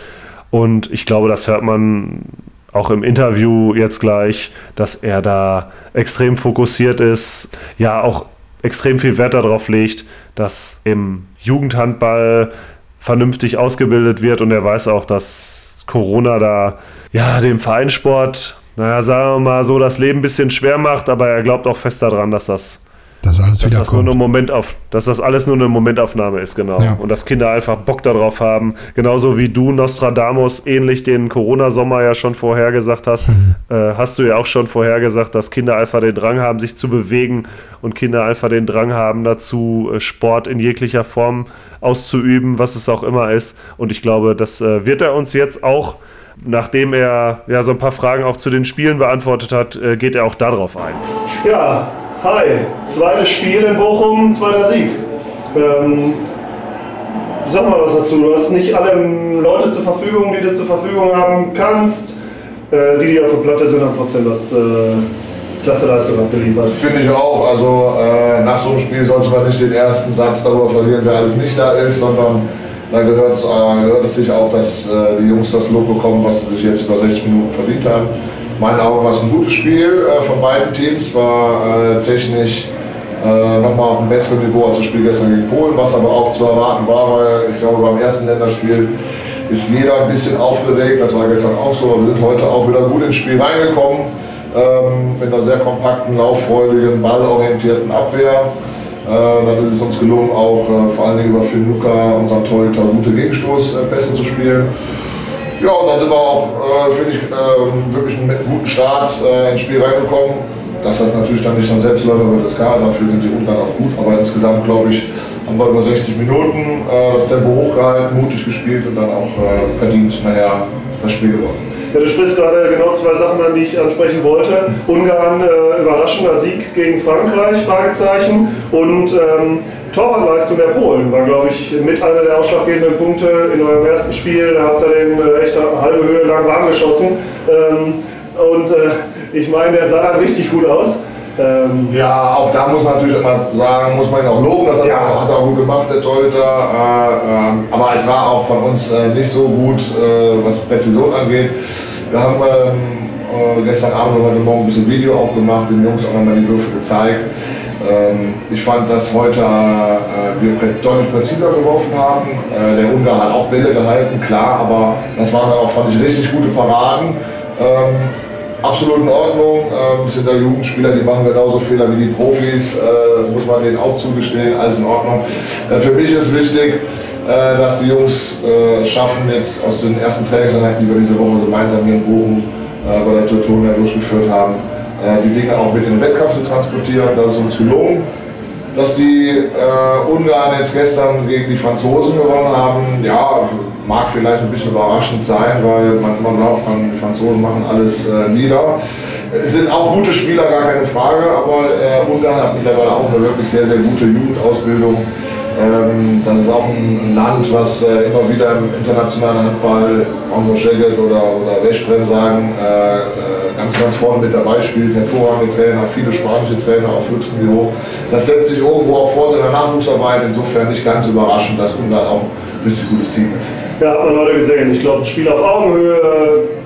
Speaker 2: Und ich glaube, das hört man auch im Interview jetzt gleich, dass er da extrem fokussiert ist, ja auch extrem viel Wert darauf legt, dass im Jugendhandball vernünftig ausgebildet wird und er weiß auch, dass Corona da ja dem Vereinssport, naja, sagen wir mal so, das Leben ein bisschen schwer macht, aber er glaubt auch fest daran, dass das
Speaker 3: dass alles
Speaker 2: dass
Speaker 3: wieder
Speaker 2: das nur
Speaker 3: kommt.
Speaker 2: eine Momentauf, dass das alles nur eine Momentaufnahme ist, genau.
Speaker 3: Ja.
Speaker 2: Und dass Kinder einfach Bock darauf haben, genauso wie du Nostradamus ähnlich den Corona-Sommer ja schon vorhergesagt hast, äh, hast du ja auch schon vorhergesagt, dass Kinder einfach den Drang haben, sich zu bewegen und Kinder einfach den Drang haben dazu, äh, Sport in jeglicher Form auszuüben, was es auch immer ist. Und ich glaube, das äh, wird er uns jetzt auch Nachdem er ja so ein paar Fragen auch zu den Spielen beantwortet hat, äh, geht er auch darauf ein.
Speaker 7: Ja, hi. Zweites Spiel in Bochum, zweiter Sieg. Ähm, sag mal was dazu. Du hast nicht alle Leute zur Verfügung, die du zur Verfügung haben kannst. Äh, die, die auf der Platte sind, haben trotzdem das äh, klasse Leistung abgeliefert.
Speaker 10: Finde ich auch. Also äh, nach so einem Spiel sollte man nicht den ersten Satz darüber verlieren, wer alles nicht da ist, sondern da äh, gehört es sich auch, dass äh, die Jungs das Lob bekommen, was sie sich jetzt über 60 Minuten verdient haben. In meinen Augen war es ein gutes Spiel äh, von beiden Teams, war äh, technisch äh, nochmal auf einem besseren Niveau als das Spiel gestern gegen Polen, was aber auch zu erwarten war, weil ich glaube beim ersten Länderspiel ist jeder ein bisschen aufgeregt, das war gestern auch so, wir sind heute auch wieder gut ins Spiel reingekommen, ähm, mit einer sehr kompakten, lauffreudigen, ballorientierten Abwehr. Äh, dann ist es uns gelungen, auch äh, vor allen Dingen über Finn Luca, unseren Torhüter, gute Gegenstoßpässe zu spielen. Ja, und dann sind wir auch, äh, finde ich, ähm, wirklich mit einem guten Start äh, ins Spiel reingekommen. Dass das natürlich dann nicht so ein Selbstläufer wird, ist klar. Dafür sind die Ungarn auch gut. Aber insgesamt, glaube ich, haben wir über 60 Minuten äh, das Tempo hochgehalten, mutig gespielt und dann auch äh, verdient nachher das Spiel gewonnen.
Speaker 7: Ja, du sprichst gerade genau zwei Sachen an, die ich ansprechen wollte. Ungarn, äh, überraschender Sieg gegen Frankreich, Fragezeichen. Und ähm, Torwartleistung der Polen war, glaube ich, mit einer der ausschlaggebenden Punkte in eurem ersten Spiel. Da habt ihr den äh, echt eine halbe Höhe lang warm geschossen. Ähm, und äh, ich meine, der sah dann richtig gut aus. Ähm,
Speaker 10: Ja, auch da muss man natürlich immer sagen, muss man ihn auch loben, das hat,
Speaker 7: Ja.
Speaker 10: er, hat er auch gut gemacht, der Torhüter. Äh, ähm, aber es war auch von uns äh, nicht so gut, äh, was Präzision angeht. Wir haben ähm, äh, gestern Abend und heute Morgen ein bisschen Video auch gemacht, den Jungs auch nochmal die Würfe gezeigt. Ähm, ich fand, dass heute äh, wir deutlich präziser geworfen haben. Äh, der Ungar hat auch Bälle gehalten, klar, aber das waren dann auch, fand ich, richtig gute Paraden. Ähm, absolut in Ordnung. Ähm, sind da Jugendspieler, die machen genauso Fehler wie die Profis. Äh, das muss man denen auch zugestehen. Alles in Ordnung. Für mich ist wichtig, dass die Jungs schaffen, jetzt aus den ersten Trainingseinheiten, die wir diese Woche gemeinsam hier in Bochum bei der Teutonia durchgeführt haben, die Dinge auch mit in den Wettkampf zu transportieren. Das ist uns gelungen. Dass die äh, Ungarn jetzt gestern gegen die Franzosen gewonnen haben, ja, mag vielleicht ein bisschen überraschend sein, weil man immer glaubt, die Franzosen machen alles äh, nieder. Sind auch gute Spieler, gar keine Frage, aber äh, Ungarn hat mittlerweile auch eine wirklich sehr, sehr gute Jugendausbildung. Ähm, das ist auch ein, Land, was äh, immer wieder im internationalen Handball, Ongo Szeged oder, oder Veszprem sagen, äh, äh, ganz, ganz vorne mit dabei spielt. Hervorragende Trainer, viele spanische Trainer auf höchstem Niveau. Das setzt sich irgendwo auch fort in der Nachwuchsarbeit. Insofern nicht ganz überraschend, dass Ungarn auch ein richtig gutes Team ist.
Speaker 7: Ja, hat man heute gesehen. Ich glaube, Spiel auf Augenhöhe,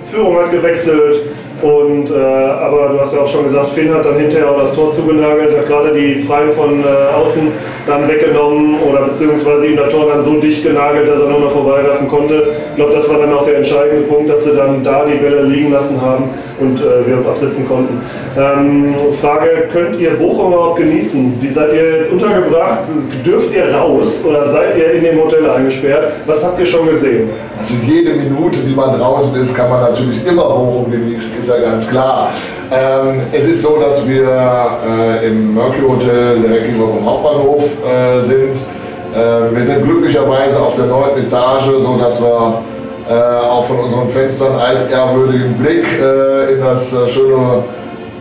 Speaker 7: Führung hat gewechselt. Und, äh, aber du hast ja auch schon gesagt, Finn hat dann hinterher auch das Tor zugenagelt, hat gerade die Freien von äh, außen dann weggenommen oder beziehungsweise ihm das Tor dann so dicht genagelt, dass er nur noch vorbeiwerfen konnte. Ich glaube, das war dann auch der entscheidende Punkt, dass sie dann da die Bälle liegen lassen haben und äh, wir uns absetzen konnten. Ähm, Frage, könnt ihr Bochum überhaupt genießen? Wie seid ihr jetzt untergebracht? Dürft ihr raus oder seid ihr in dem Hotel eingesperrt? Was habt ihr schon gesehen?
Speaker 10: Also jede Minute, die man draußen ist, kann man natürlich immer Bochum genießen, ist ja ganz klar. Ähm, es ist so, dass wir äh, im Mercury Hotel direkt gegenüber vom Hauptbahnhof äh, sind. Äh, wir sind glücklicherweise auf der neunten Etage, sodass wir äh, auch von unseren Fenstern altehrwürdigen Blick äh, in das äh, schöne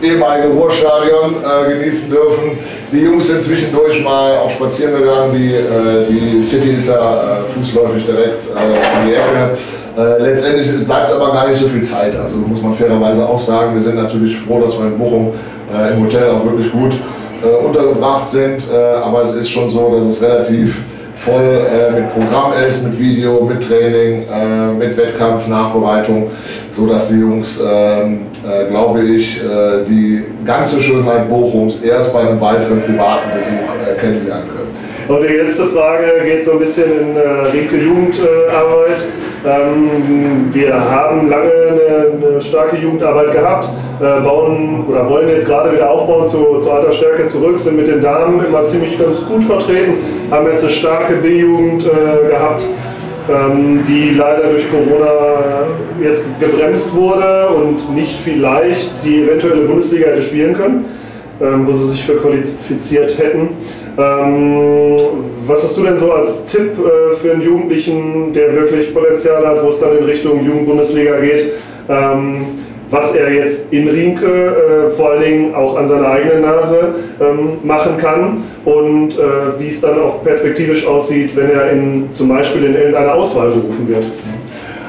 Speaker 10: ehemalige Ruhrstadion äh, genießen dürfen. Die Jungs sind zwischendurch mal auch spazieren gegangen. Die, äh, die City ist ja äh, fußläufig direkt äh, um die Ecke. Äh, letztendlich bleibt aber gar nicht so viel Zeit. Also muss man fairerweise auch sagen, wir sind natürlich froh, dass wir in Bochum äh, im Hotel auch wirklich gut äh, untergebracht sind. Aber es ist schon so, dass es relativ voll äh, mit Programm ist, mit Video, mit Training, äh, mit Wettkampf, Nachbereitung, so dass die Jungs, ähm, äh, glaube ich, äh, die ganze Schönheit Bochums erst bei einem weiteren privaten Besuch äh, kennenlernen können.
Speaker 2: Und die letzte Frage geht so ein bisschen in äh, Riemke Jugendarbeit. Ähm, wir haben lange eine, eine starke Jugendarbeit gehabt, äh, bauen oder wollen jetzt gerade wieder aufbauen zu, zu alter Stärke zurück, sind mit den Damen immer ziemlich ganz gut vertreten, haben jetzt eine starke B-Jugend äh, gehabt. Ähm, die leider durch Corona jetzt gebremst wurde und nicht vielleicht die eventuelle Bundesliga hätte spielen können ähm, wo sie sich für qualifiziert hätten. Ähm, was hast du denn so als Tipp äh, für einen Jugendlichen, der wirklich Potenzial hat, wo es dann in Richtung Jugendbundesliga geht? Ähm, was er jetzt in Riemke äh, vor allen Dingen auch an seiner eigenen Nase ähm, machen kann und äh, wie es dann auch perspektivisch aussieht, wenn er in, zum Beispiel in irgendeine Auswahl berufen wird.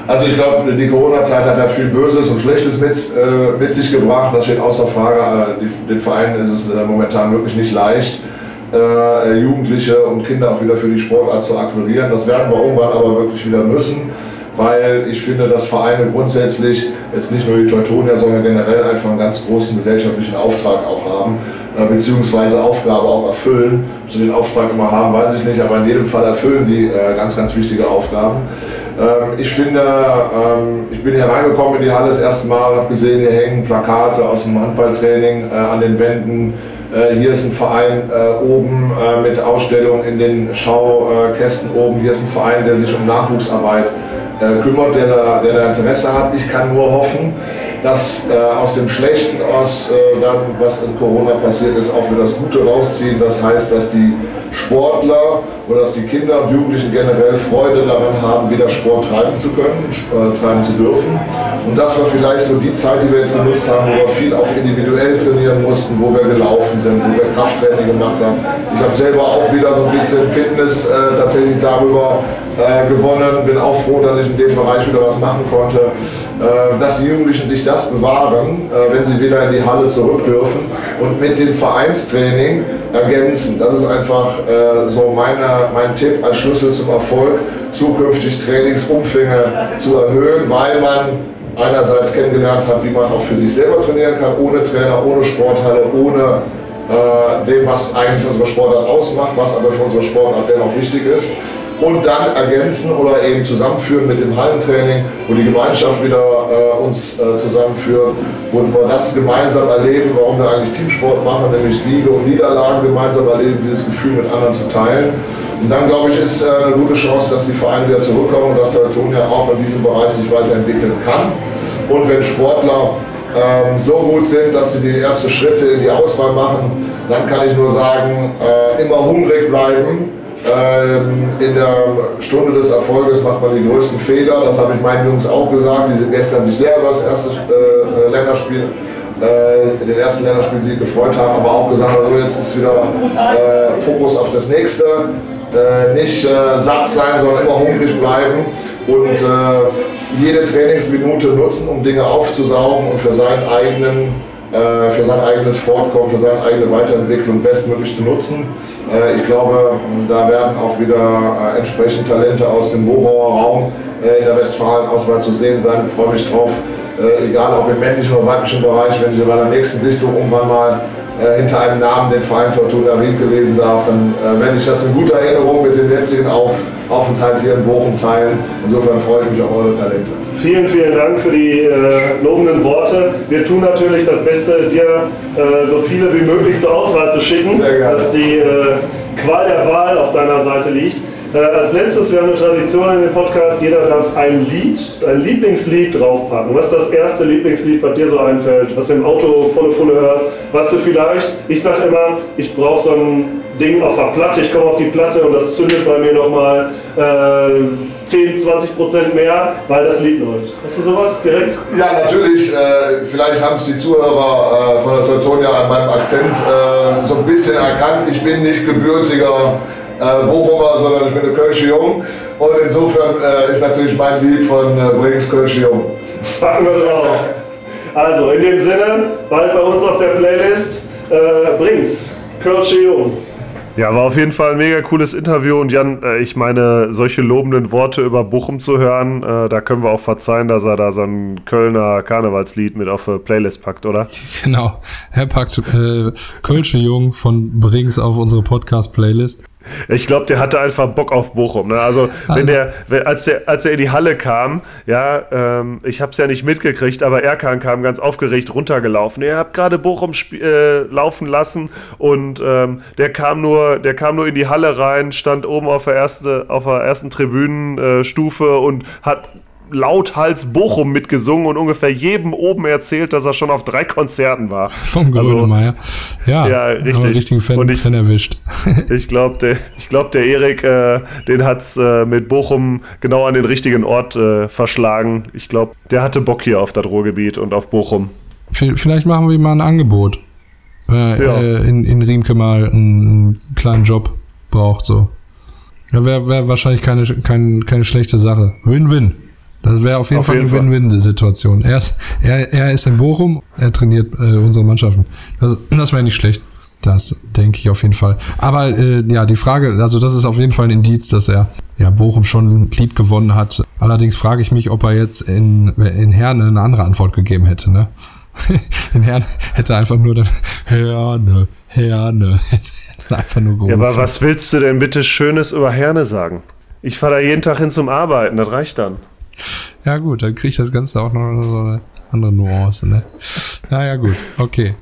Speaker 10: Also ich glaube, die Corona-Zeit hat ja viel Böses und Schlechtes mit, äh, mit sich gebracht. Das steht außer Frage. Die, den Vereinen ist es äh, momentan wirklich nicht leicht, äh, Jugendliche und Kinder auch wieder für die Sportart zu akquirieren. Das werden wir irgendwann aber wirklich wieder müssen, weil ich finde, dass Vereine grundsätzlich jetzt nicht nur die Teutonia, sondern generell einfach einen ganz großen gesellschaftlichen Auftrag auch haben, äh, beziehungsweise Aufgabe auch erfüllen. Ob sie den Auftrag immer haben, weiß ich nicht, aber in jedem Fall erfüllen die äh, ganz, ganz wichtige Aufgaben. Ähm, ich finde, ähm, ich bin hier reingekommen in die Halle das erste Mal, habe gesehen, hier hängen Plakate aus dem Handballtraining äh, an den Wänden. Äh, hier ist ein Verein äh, oben äh, mit Ausstellung in den Schaukästen oben. Hier ist ein Verein, der sich um Nachwuchsarbeit äh, kümmert, der da, der da Interesse hat. Ich kann nur hoffen, dass äh, aus dem Schlechten, aus äh, dann, was in Corona passiert ist, auch wir das Gute rausziehen. Das heißt, dass die Sportler oder dass die Kinder und Jugendlichen generell Freude daran haben, wieder Sport treiben zu können, äh, treiben zu dürfen. Und das war vielleicht so die Zeit, die wir jetzt genutzt haben, wo wir viel auch individuell trainieren mussten, wo wir gelaufen sind, wo wir Krafttraining gemacht haben. Ich habe selber auch wieder so ein bisschen Fitness äh, tatsächlich darüber äh, gewonnen. Bin auch froh, dass ich in dem Bereich wieder was machen konnte. Äh, dass die Jugendlichen sich das bewahren, äh, wenn sie wieder in die Halle zurück dürfen und mit dem Vereinstraining ergänzen. Das ist einfach äh, so meine, mein Tipp als Schlüssel zum Erfolg, zukünftig Trainingsumfänge zu erhöhen, weil man einerseits kennengelernt hat, wie man auch für sich selber trainieren kann, ohne Trainer, ohne Sporthalle, ohne äh, dem, was eigentlich unsere Sportart ausmacht, was aber für unsere Sportart dennoch wichtig ist und dann ergänzen oder eben zusammenführen mit dem Hallentraining, wo die Gemeinschaft wieder äh, uns äh, zusammenführt, wo wir das gemeinsam erleben, warum wir eigentlich Teamsport machen, nämlich Siege und Niederlagen gemeinsam erleben, dieses Gefühl mit anderen zu teilen. Und dann glaube ich, ist äh, eine gute Chance, dass die Vereine wieder zurückkommen und dass der Teutonia auch in diesem Bereich sich weiterentwickeln kann. Und wenn Sportler ähm, so gut sind, dass sie die ersten Schritte in die Auswahl machen, dann kann ich nur sagen, äh, immer hungrig bleiben in der Stunde des Erfolges macht man die größten Fehler. Das habe ich meinen Jungs auch gesagt. Die sind gestern sich selber das erste äh, Länderspiel, äh, den ersten Länderspielsieg gefreut haben, aber auch gesagt haben, jetzt ist wieder äh, Fokus auf das nächste. Äh, nicht äh, satt sein, sondern immer hungrig bleiben und äh, jede Trainingsminute nutzen, um Dinge aufzusaugen und für seinen eigenen äh, für sein eigenes Fortkommen, für seine eigene Weiterentwicklung bestmöglich zu nutzen. Äh, ich glaube, da werden auch wieder äh, entsprechend Talente aus dem Bochauer Raum in der Westfalen-Auswahl zu sehen sein. Ich freue mich drauf, egal ob im männlichen oder weiblichen Bereich, wenn ich bei der nächsten Sichtung irgendwann mal hinter einem Namen den Verein Tortuna Riemke lesen darf, dann werde ich das in guter Erinnerung mit dem jetzigen Auf Aufenthalt hier in Bochum teilen. Insofern freue ich mich auf eure Talente.
Speaker 2: Vielen, vielen Dank für die äh, lobenden Worte. Wir tun natürlich das Beste, dir äh, so viele wie möglich zur Auswahl zu schicken, dass die äh, Qual der Wahl auf deiner Seite liegt. Äh, als letztes, wir haben eine Tradition in dem Podcast, jeder darf ein Lied, ein Lieblingslied draufpacken. Was ist das erste Lieblingslied, was dir so einfällt, was du im Auto volle Pulle hörst, was du vielleicht, ich sag immer, ich brauche so ein Ding auf der Platte, ich komme auf die Platte und das zündet bei mir nochmal äh, 10, 20 Prozent mehr, weil das Lied läuft. Hast du sowas direkt?
Speaker 10: Ja, natürlich. Äh, vielleicht haben es die Zuhörer äh, von der Teutonia an meinem Akzent äh, so ein bisschen erkannt. Ich bin nicht gebürtiger äh, Bochumer, sondern ich bin eine Kölsche Jung. Und insofern äh, ist natürlich mein Lied von äh, Brings Kölsche Jung.
Speaker 2: Packen wir drauf. Also, in dem Sinne, bald bei uns auf der Playlist, äh, Brings.
Speaker 7: Kölsche Jung.
Speaker 2: Ja, war auf jeden Fall ein mega cooles Interview und Jan, äh, ich meine, solche lobenden Worte über Bochum zu hören, äh, da können wir auch verzeihen, dass er da so ein Kölner Karnevalslied mit auf die Playlist packt, oder?
Speaker 3: Genau. Er packt äh, Kölsche Jung von Brings auf unsere Podcast-Playlist.
Speaker 2: Ich glaube, der hatte einfach Bock auf Bochum. Ne? Also, wenn der, wenn, als, der, als er in die Halle kam, ja, ähm, ich habe es ja nicht mitgekriegt, aber Erkan kam ganz aufgeregt runtergelaufen. Ihr habt gerade Bochum äh, laufen lassen und ähm, der kam nur, der kam nur in die Halle rein, stand oben auf der, erste, auf der ersten Tribünenstufe und hat lauthals Bochum mitgesungen und ungefähr jedem oben erzählt, dass er schon auf drei Konzerten war.
Speaker 3: Vom Grönemeyer. Ja,
Speaker 2: Ja, richtig.
Speaker 3: aber richtigen Fan,
Speaker 2: Und ich-
Speaker 3: Fan erwischt.
Speaker 2: Ich glaube, der, ich glaub, der Erik, äh, den hat's äh, mit Bochum genau an den richtigen Ort äh, verschlagen. Ich glaube, der hatte Bock hier auf das Ruhrgebiet und auf Bochum.
Speaker 3: Vielleicht machen wir ihm mal ein Angebot.
Speaker 2: Ja.
Speaker 3: äh, in, in Riemke mal einen kleinen Job braucht, so. Ja, wäre wär wahrscheinlich keine, kein, keine schlechte Sache. Win-win. Das wäre auf jeden
Speaker 2: Auf
Speaker 3: Fall
Speaker 2: jeden
Speaker 3: eine. Win-Win-Situation. Er ist, er, er ist in Bochum, er trainiert äh, unsere Mannschaften. Das, das wäre nicht schlecht. Das denke ich auf jeden Fall. Aber äh, ja, die Frage, also das ist auf jeden Fall ein Indiz, dass er ja Bochum schon lieb gewonnen hat. Allerdings frage ich mich, ob er jetzt in, in Herne eine andere Antwort gegeben hätte. Ne? In Herne hätte er einfach nur dann Herne, Herne. Hätte einfach nur
Speaker 2: Ja,
Speaker 3: gerufen.
Speaker 2: aber was willst du denn bitte Schönes über Herne sagen? Ich fahre da jeden Tag hin zum Arbeiten, das reicht dann.
Speaker 3: Ja gut, dann kriegt das Ganze auch noch so eine andere Nuance, ne? Naja gut, okay.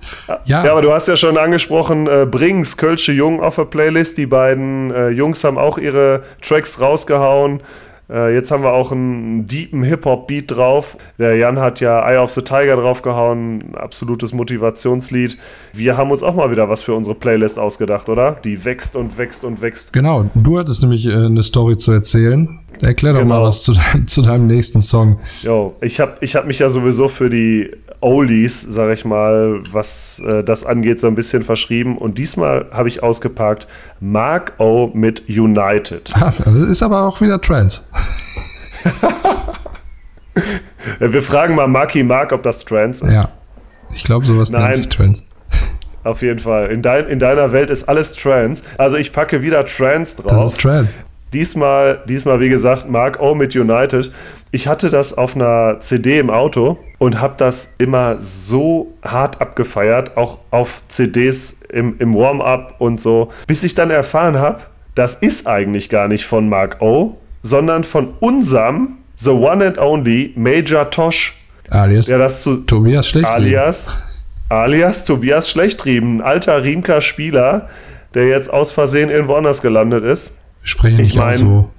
Speaker 3: Ja,
Speaker 2: Ja, aber du hast ja schon angesprochen, äh, Brings, Kölsche Jung auf der Playlist. Die beiden äh, Jungs haben auch ihre Tracks rausgehauen. Äh, jetzt haben wir auch einen deepen Hip-Hop-Beat drauf. Der Jan hat ja Eye of the Tiger draufgehauen, ein absolutes Motivationslied. Wir haben uns auch mal wieder was für unsere Playlist ausgedacht, oder? Die wächst und wächst und wächst.
Speaker 3: genau. Du hattest nämlich äh, eine Story zu erzählen. Erklär doch mal
Speaker 2: Genau.
Speaker 3: was zu deinem, zu deinem nächsten Song.
Speaker 2: Jo, ich habe ich hab mich ja sowieso für die Oldies, sag ich mal, was äh, das angeht, so ein bisschen verschrieben. Und diesmal habe ich ausgepackt Mark O mit United.
Speaker 3: Ah, das ist aber auch wieder Trance.
Speaker 2: Äh, Wir fragen mal Marky Mark, ob das Trance ist.
Speaker 3: Ja. Ich glaube, sowas
Speaker 2: Nein.
Speaker 3: nennt sich Trance.
Speaker 2: Auf jeden Fall. In, dein, in deiner Welt ist alles Trance. Also ich packe wieder Trance drauf.
Speaker 3: Das ist Trance.
Speaker 2: Diesmal, diesmal, wie gesagt, Mark O mit United. Ich hatte das auf einer CD im Auto und habe das immer so hart abgefeiert, auch auf CDs im, im Warm-up und so, bis ich dann erfahren habe, das ist eigentlich gar nicht von Mark O, sondern von unserem The One and Only Major Tosh,
Speaker 3: Alias
Speaker 2: der das zu
Speaker 3: Tobias Schlecht.
Speaker 2: alias, alias Tobias Schlechtrieben, ein alter Riemker Spieler, der jetzt aus Versehen irgendwo anders gelandet ist.
Speaker 3: Spreche
Speaker 2: Ich
Speaker 3: nicht aus
Speaker 2: mein-
Speaker 3: so.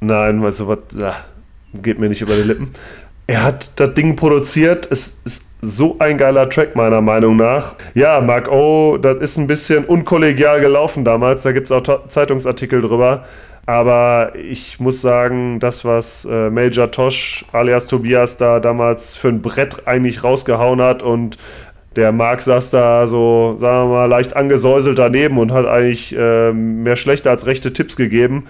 Speaker 2: Nein, weißt du was, ah, geht mir nicht über die Lippen. Er hat das Ding produziert, es ist so ein geiler Track meiner Meinung nach. Ja, Mark O, das ist ein bisschen unkollegial gelaufen damals, da gibt es auch Zeitungsartikel drüber. Aber ich muss sagen, das, was äh, Major Tosh alias Tobias da damals für ein Brett eigentlich rausgehauen hat und der Marc saß da so, sagen wir mal, leicht angesäuselt daneben und hat eigentlich äh, mehr schlechte als rechte Tipps gegeben.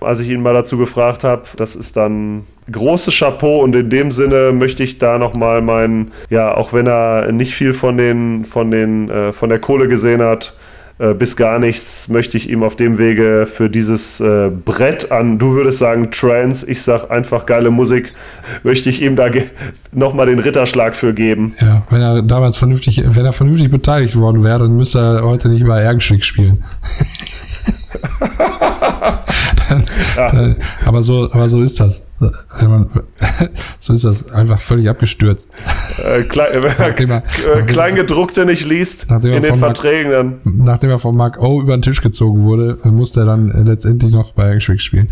Speaker 2: Als ich ihn mal dazu gefragt habe, das ist dann großes Chapeau und in dem Sinne möchte ich da nochmal meinen, ja, auch wenn er nicht viel von den, von den, äh, von der Kohle gesehen hat, äh, bis gar nichts, möchte ich ihm auf dem Wege für dieses äh, Brett an, du würdest sagen Trance, ich sag einfach geile Musik, möchte ich ihm da nochmal den Ritterschlag für geben.
Speaker 3: Ja, wenn er damals vernünftig, wenn er vernünftig beteiligt worden wäre, dann müsste er heute nicht bei Ergenschwick spielen. dann, dann, aber so, aber so ist das. So ist das einfach völlig abgestürzt.
Speaker 2: Äh, klein,
Speaker 3: Nachdem
Speaker 2: er äh, Kleingedruckte nicht liest in den
Speaker 3: Mark-
Speaker 2: Verträgen, dann
Speaker 3: Nachdem er von Mark O über den Tisch gezogen wurde, musste er dann letztendlich noch bei Ergenschwick spielen.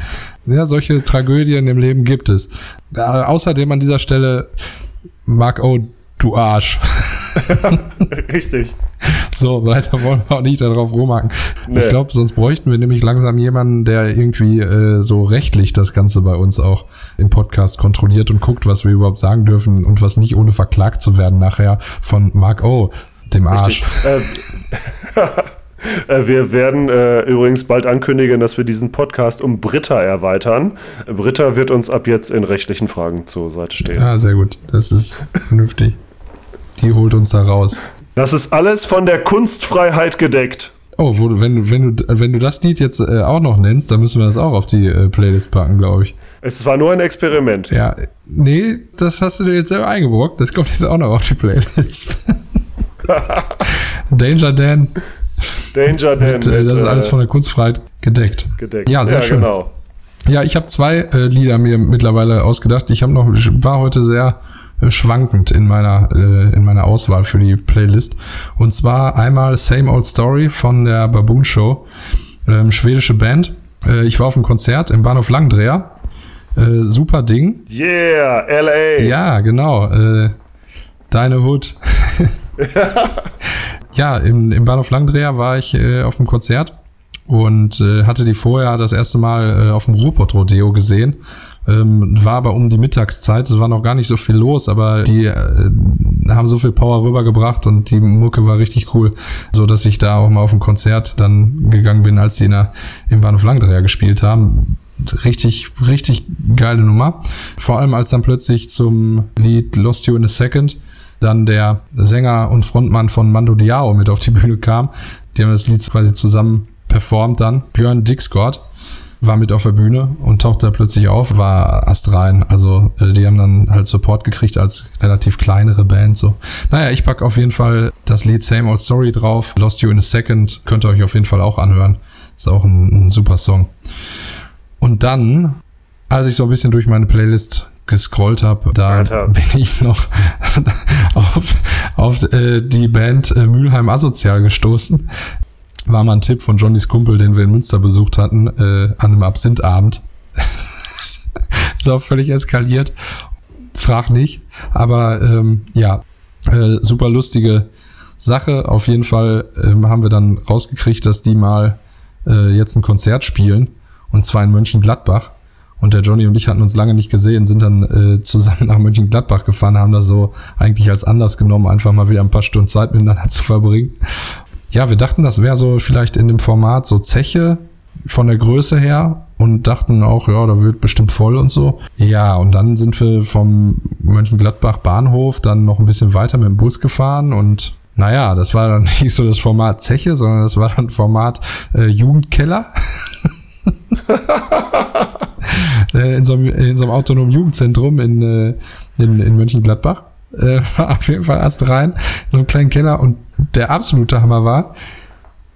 Speaker 3: Ja, solche Tragödien im Leben gibt es. Äh, außerdem an dieser Stelle Mark O, du Arsch.
Speaker 2: richtig.
Speaker 3: So, weiter wollen wir auch nicht darauf rumhaken.
Speaker 2: Nee.
Speaker 3: Ich glaube, sonst bräuchten wir nämlich langsam jemanden, der irgendwie äh, so rechtlich das Ganze bei uns auch im Podcast kontrolliert und guckt, was wir überhaupt sagen dürfen und was nicht ohne verklagt zu werden nachher von Mark O, dem Arsch.
Speaker 2: Äh, äh, wir werden äh, übrigens bald ankündigen, dass wir diesen Podcast um Britta erweitern. Britta wird uns ab jetzt in rechtlichen Fragen zur Seite stehen.
Speaker 3: Ja, sehr gut. Das ist vernünftig. Die holt uns da raus.
Speaker 2: Das ist alles von der Kunstfreiheit gedeckt.
Speaker 3: Oh, wo, du- wenn, du- wenn, du, wenn du das Lied jetzt äh, auch noch nennst, dann müssen wir das auch auf die äh, Playlist packen, glaube ich.
Speaker 2: Es war nur ein Experiment.
Speaker 3: Ja, nee, das hast du dir jetzt selber eingebrockt. Das kommt jetzt auch noch auf die Playlist. Danger Dan,
Speaker 2: Danger Dan.
Speaker 3: mit, äh,
Speaker 2: mit,
Speaker 3: das ist alles
Speaker 2: äh,
Speaker 3: von der Kunstfreiheit gedeckt.
Speaker 2: gedeckt.
Speaker 3: Ja, sehr schön.
Speaker 2: Genau.
Speaker 3: Ja, ich habe zwei äh, Lieder mir mittlerweile ausgedacht. Ich habe noch ich war heute sehr schwankend in meiner äh, in meiner Auswahl für die Playlist und zwar einmal Same Old Story von der Baboon Show, ähm, schwedische Band. Äh, ich war auf einem Konzert im Bahnhof Langdreher. Äh, super Ding.
Speaker 2: Yeah, LA.
Speaker 3: Ja, genau. Äh, deine Hood. ja, im, im Bahnhof Langdreher war ich äh, auf dem Konzert und äh, hatte die vorher das erste Mal äh, auf dem Ruhrpott-Rodeo gesehen. Ähm, war aber um die Mittagszeit, es war noch gar nicht so viel los, aber die äh, haben so viel Power rübergebracht und die Mucke war richtig cool, so dass ich da auch mal auf ein Konzert dann gegangen bin, als die in der, im Bahnhof Langdreher gespielt haben. Richtig, richtig geile Nummer. Vor allem als dann plötzlich zum Lied Lost You in a Second dann der Sänger und Frontmann von Mando Diao mit auf die Bühne kam. Die haben das Lied quasi zusammen performt dann. Björn Dixgord war mit auf der Bühne und tauchte da plötzlich auf, war astrein. Also äh, die haben dann halt Support gekriegt als relativ kleinere Band. So, naja, ich pack auf jeden Fall das Lied Same Old Story drauf. Lost You in a Second könnt ihr euch auf jeden Fall auch anhören. Ist auch ein, ein super Song. Und dann, als ich so ein bisschen durch meine Playlist gescrollt habe, da
Speaker 2: Alter.
Speaker 3: bin ich noch auf, auf äh, die Band äh, Mülheim Asozial gestoßen. War mal ein Tipp von Johnnys Kumpel, den wir in Münster besucht hatten, äh, an einem Absinthabend. Ist auch völlig eskaliert. Frag nicht. Aber ähm, ja, äh, super lustige Sache. Auf jeden Fall ähm, haben wir dann rausgekriegt, dass die mal äh, jetzt ein Konzert spielen. Und zwar in Mönchengladbach. Und der Johnny und ich hatten uns lange nicht gesehen, sind dann äh, zusammen nach Mönchengladbach gefahren, haben das so eigentlich als Anlass genommen, einfach mal wieder ein paar Stunden Zeit miteinander zu verbringen. Ja, wir dachten, das wäre so vielleicht in dem Format so Zeche von der Größe her und dachten auch, ja, da wird bestimmt voll und so. Ja, und dann sind wir vom Mönchengladbach Bahnhof dann noch ein bisschen weiter mit dem Bus gefahren und naja, das war dann nicht so das Format Zeche, sondern das war dann Format äh, Jugendkeller. äh, in, so einem, in so einem autonomen Jugendzentrum in, äh, in, in Mönchengladbach. Äh, war auf jeden Fall erst rein, so einen kleinen Keller und der absolute Hammer war,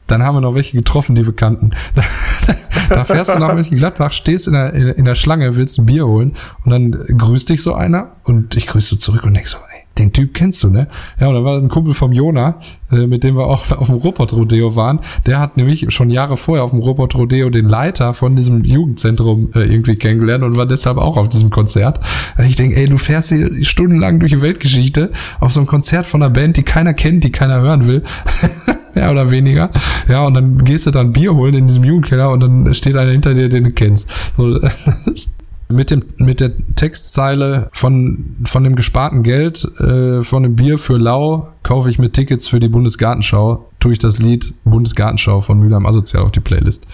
Speaker 3: dann haben wir noch welche getroffen, die wir kannten. da fährst du nach Mönchengladbach, stehst in der, in, in der Schlange, willst ein Bier holen und dann grüßt dich so einer und ich grüße so zurück und denk so, den Typ kennst du, ne? Ja, und dann war ein Kumpel vom Jona, äh, mit dem wir auch auf dem Robot-Rodeo waren. Der hat nämlich schon Jahre vorher auf dem Robot-Rodeo den Leiter von diesem Jugendzentrum äh, irgendwie kennengelernt und war deshalb auch auf diesem Konzert. Und ich denke, ey, du fährst hier stundenlang durch die Weltgeschichte auf so ein Konzert von einer Band, die keiner kennt, die keiner hören will. Mehr oder weniger. Ja, und dann gehst du dann Bier holen in diesem Jugendkeller und dann steht einer hinter dir, den du kennst. So, mit dem mit der Textzeile von von dem gesparten Geld äh, von dem Bier für Lau kaufe ich mir Tickets für die Bundesgartenschau tue ich das Lied Bundesgartenschau von Müller am Asozial auf die Playlist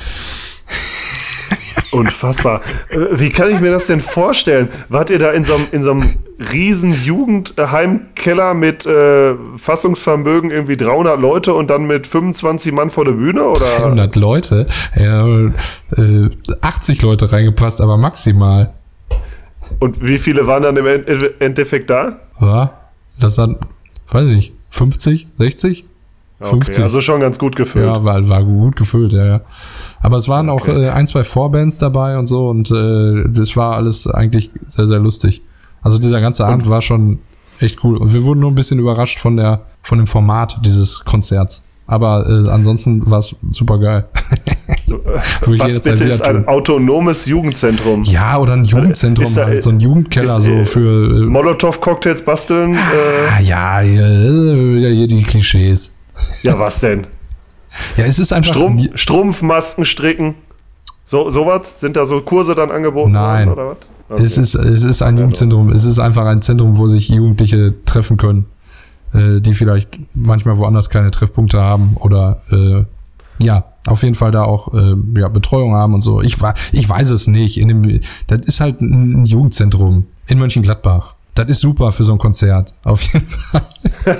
Speaker 2: Unfassbar. Äh, Wie kann ich mir das denn vorstellen? Wart ihr da in so einem, in so einem riesen Jugendheimkeller mit äh, Fassungsvermögen irgendwie 300 Leute und dann mit 25 Mann vor der Bühne? Oder?
Speaker 3: 100 Leute ja, äh, 80 Leute reingepasst aber maximal
Speaker 2: Und wie viele waren dann im End- Endeffekt da?
Speaker 3: ja das dann weiß ich nicht 50 60
Speaker 2: Okay, also schon ganz gut gefüllt.
Speaker 3: Ja, war, war gut gefüllt, ja, ja. Aber es waren auch äh, ein, zwei Vorbands dabei und so und äh, das war alles eigentlich sehr, sehr lustig. Also dieser ganze Abend war schon echt cool. Und wir wurden nur ein bisschen überrascht von der, von dem Format dieses Konzerts. Aber äh, ansonsten war es super geil. Ich
Speaker 2: Was bitte ist ein
Speaker 3: tun.
Speaker 2: autonomes Jugendzentrum?
Speaker 3: Ja, oder ein Jugendzentrum,
Speaker 2: Ist da-
Speaker 3: halt, so ein Jugendkeller,
Speaker 2: ist,
Speaker 3: so
Speaker 2: äh,
Speaker 3: für. Äh,
Speaker 2: Molotow-Cocktails basteln? Äh,
Speaker 3: ah, ja, hier, äh, hier die Klischees.
Speaker 2: ja, was denn?
Speaker 3: Ja, es ist einfach.
Speaker 2: Strumpf, Strumpfmasken stricken? So, sowas? Sind da so Kurse dann angeboten
Speaker 3: Nein.
Speaker 2: worden oder was?
Speaker 3: Es, ist, es ist ein Jugendzentrum. Es ist einfach ein Zentrum, wo sich Jugendliche treffen können, äh, die vielleicht manchmal woanders keine Treffpunkte haben oder äh, ja, auf jeden Fall da auch äh, ja, Betreuung haben und so. Ich, ich weiß es nicht. In dem, das ist halt ein Jugendzentrum in Mönchengladbach. Das ist super für so ein Konzert. Auf jeden Fall.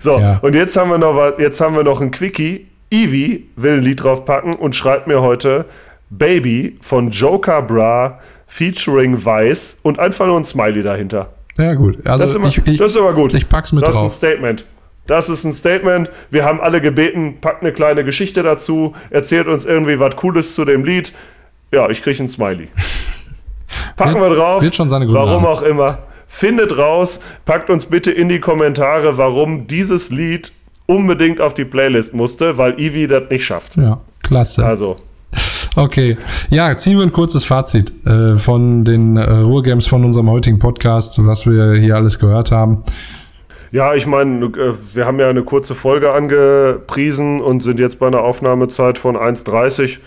Speaker 2: So,
Speaker 3: Ja.
Speaker 2: und jetzt haben wir noch was, jetzt haben wir noch ein Quickie. Evie will ein Lied draufpacken und schreibt mir heute Baby von Joker Bra featuring Weiß und einfach nur ein Smiley dahinter.
Speaker 3: Ja, gut. Also
Speaker 2: das, ist immer,
Speaker 3: ich, ich,
Speaker 2: das ist immer gut.
Speaker 3: ich pack's mit
Speaker 2: das
Speaker 3: drauf.
Speaker 2: ist ein Statement. Das ist ein Statement. Wir haben alle gebeten, packt eine kleine Geschichte dazu, erzählt uns irgendwie was Cooles zu dem Lied. Ja, ich kriege ein Smiley. Packen
Speaker 3: Wird-
Speaker 2: wir drauf.
Speaker 3: wird schon seine Gründe
Speaker 2: Warum
Speaker 3: haben.
Speaker 2: auch immer. Findet raus, packt uns bitte in die Kommentare, warum dieses Lied unbedingt auf die Playlist musste, weil Ivi das nicht schafft.
Speaker 3: Ja, klasse.
Speaker 2: Also,
Speaker 3: Okay, ja, ziehen wir ein kurzes Fazit äh, von den äh, Ruhrgames von unserem heutigen Podcast, was wir hier alles gehört haben.
Speaker 2: ja, ich meine, äh, wir haben ja eine kurze Folge angepriesen und sind jetzt bei einer Aufnahmezeit von 1,30.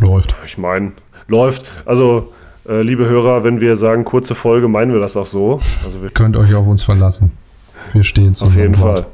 Speaker 3: Läuft.
Speaker 2: Ich meine, läuft. Also, äh, liebe Hörer, wenn wir sagen kurze Folge, meinen wir das auch so. Also wir
Speaker 3: Könnt euch auf uns verlassen. Wir stehen zu
Speaker 2: Auf jeden
Speaker 3: Wort.
Speaker 2: Fall.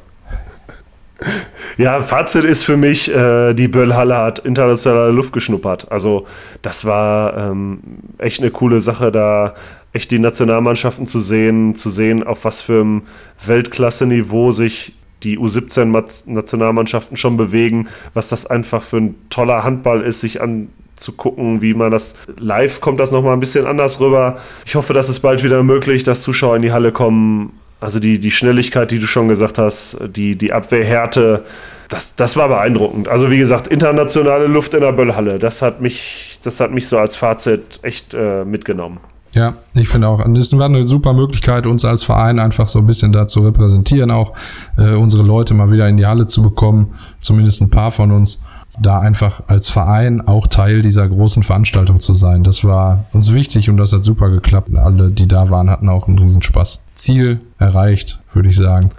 Speaker 2: Ja, Fazit ist für mich, äh, die Böllhalle hat internationale Luft geschnuppert. Also das war ähm, echt eine coole Sache, da echt die Nationalmannschaften zu sehen, zu sehen, auf was für einem Weltklasse-Niveau sich die U17-Nationalmannschaften schon bewegen, was das einfach für ein toller Handball ist, sich anzugucken, wie man das live kommt das nochmal ein bisschen anders rüber. Ich hoffe, dass es bald wieder möglich, dass Zuschauer in die Halle kommen. Also die, die Schnelligkeit, die du schon gesagt hast, die, die Abwehrhärte, das, das war beeindruckend. Also wie gesagt, internationale Luft in der Böllhalle, das hat mich, das hat mich so als Fazit echt äh, mitgenommen.
Speaker 3: Ja, ich finde auch. Es war eine super Möglichkeit, uns als Verein einfach so ein bisschen da zu repräsentieren, auch äh, unsere Leute mal wieder in die Halle zu bekommen, zumindest ein paar von uns, da einfach als Verein auch Teil dieser großen Veranstaltung zu sein. Das war uns wichtig und das hat super geklappt. Alle, die da waren, hatten auch einen Riesenspaß. Ziel erreicht, würde ich sagen.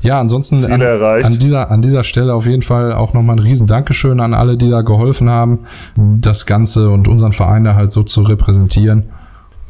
Speaker 3: Ja, ansonsten an, an dieser an dieser Stelle auf jeden Fall auch nochmal ein riesen Dankeschön an alle, die da geholfen haben, das Ganze und unseren Verein da halt so zu repräsentieren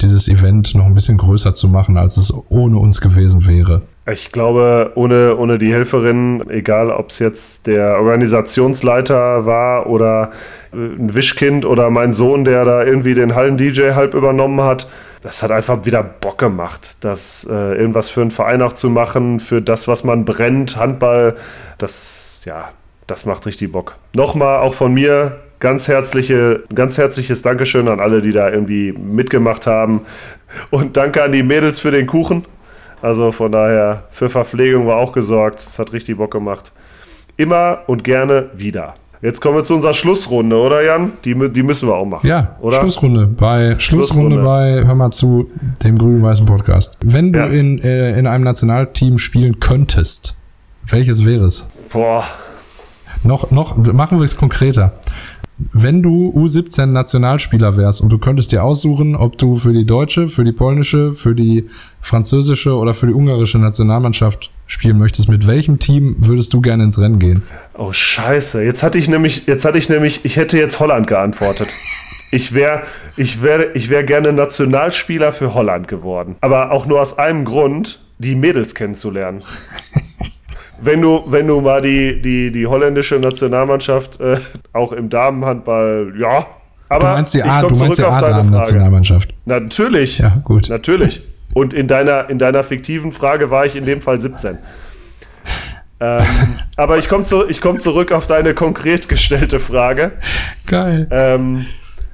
Speaker 3: dieses Event noch ein bisschen größer zu machen, als es ohne uns gewesen wäre.
Speaker 2: Ich glaube, ohne, ohne die Helferin, egal ob es jetzt der Organisationsleiter war oder äh, ein Wischkind oder mein Sohn, der da irgendwie den Hallen-DJ halb übernommen hat, das hat einfach wieder Bock gemacht, das äh, irgendwas für einen Verein auch zu machen, für das, was man brennt, Handball, das, ja, das macht richtig Bock. Nochmal auch von mir ganz herzliche, ganz herzliches Dankeschön an alle, die da irgendwie mitgemacht haben. Und danke an die Mädels für den Kuchen. Also von daher, für Verpflegung war auch gesorgt. Es hat richtig Bock gemacht. Immer und gerne wieder. Jetzt kommen wir zu unserer Schlussrunde, oder Jan? Die, die müssen wir auch machen.
Speaker 3: Ja,
Speaker 2: oder?
Speaker 3: Schlussrunde bei Schlussrunde
Speaker 2: Schlussrunde.
Speaker 3: bei Hör mal zu dem grün-weißen Podcast. Wenn du
Speaker 2: Ja.
Speaker 3: in, äh, in einem Nationalteam spielen könntest, welches wäre es?
Speaker 2: Boah,
Speaker 3: Noch, noch, machen wir es konkreter. Wenn du U17 Nationalspieler wärst und du könntest dir aussuchen, ob du für die deutsche, für die polnische, für die französische oder für die ungarische Nationalmannschaft spielen möchtest, mit welchem Team würdest du gerne ins Rennen gehen?
Speaker 2: oh Scheiße. Jetzt hatte ich nämlich, jetzt hatte ich nämlich, ich hätte jetzt Holland geantwortet. Ich wäre ich wär, ich wär gerne Nationalspieler für Holland geworden. Aber auch nur aus einem Grund, die Mädels kennenzulernen. Wenn du, wenn du mal die, die, die holländische Nationalmannschaft äh, auch im Damenhandball, ja. Aber
Speaker 3: Du meinst die. A-Damen-Nationalmannschaft.
Speaker 2: Natürlich.
Speaker 3: Ja, gut.
Speaker 2: Natürlich. Und in deiner, in deiner fiktiven Frage war ich in dem Fall 17. ähm, aber ich komme zu, ich komm zurück auf deine konkret gestellte Frage.
Speaker 3: Geil.
Speaker 2: Ähm,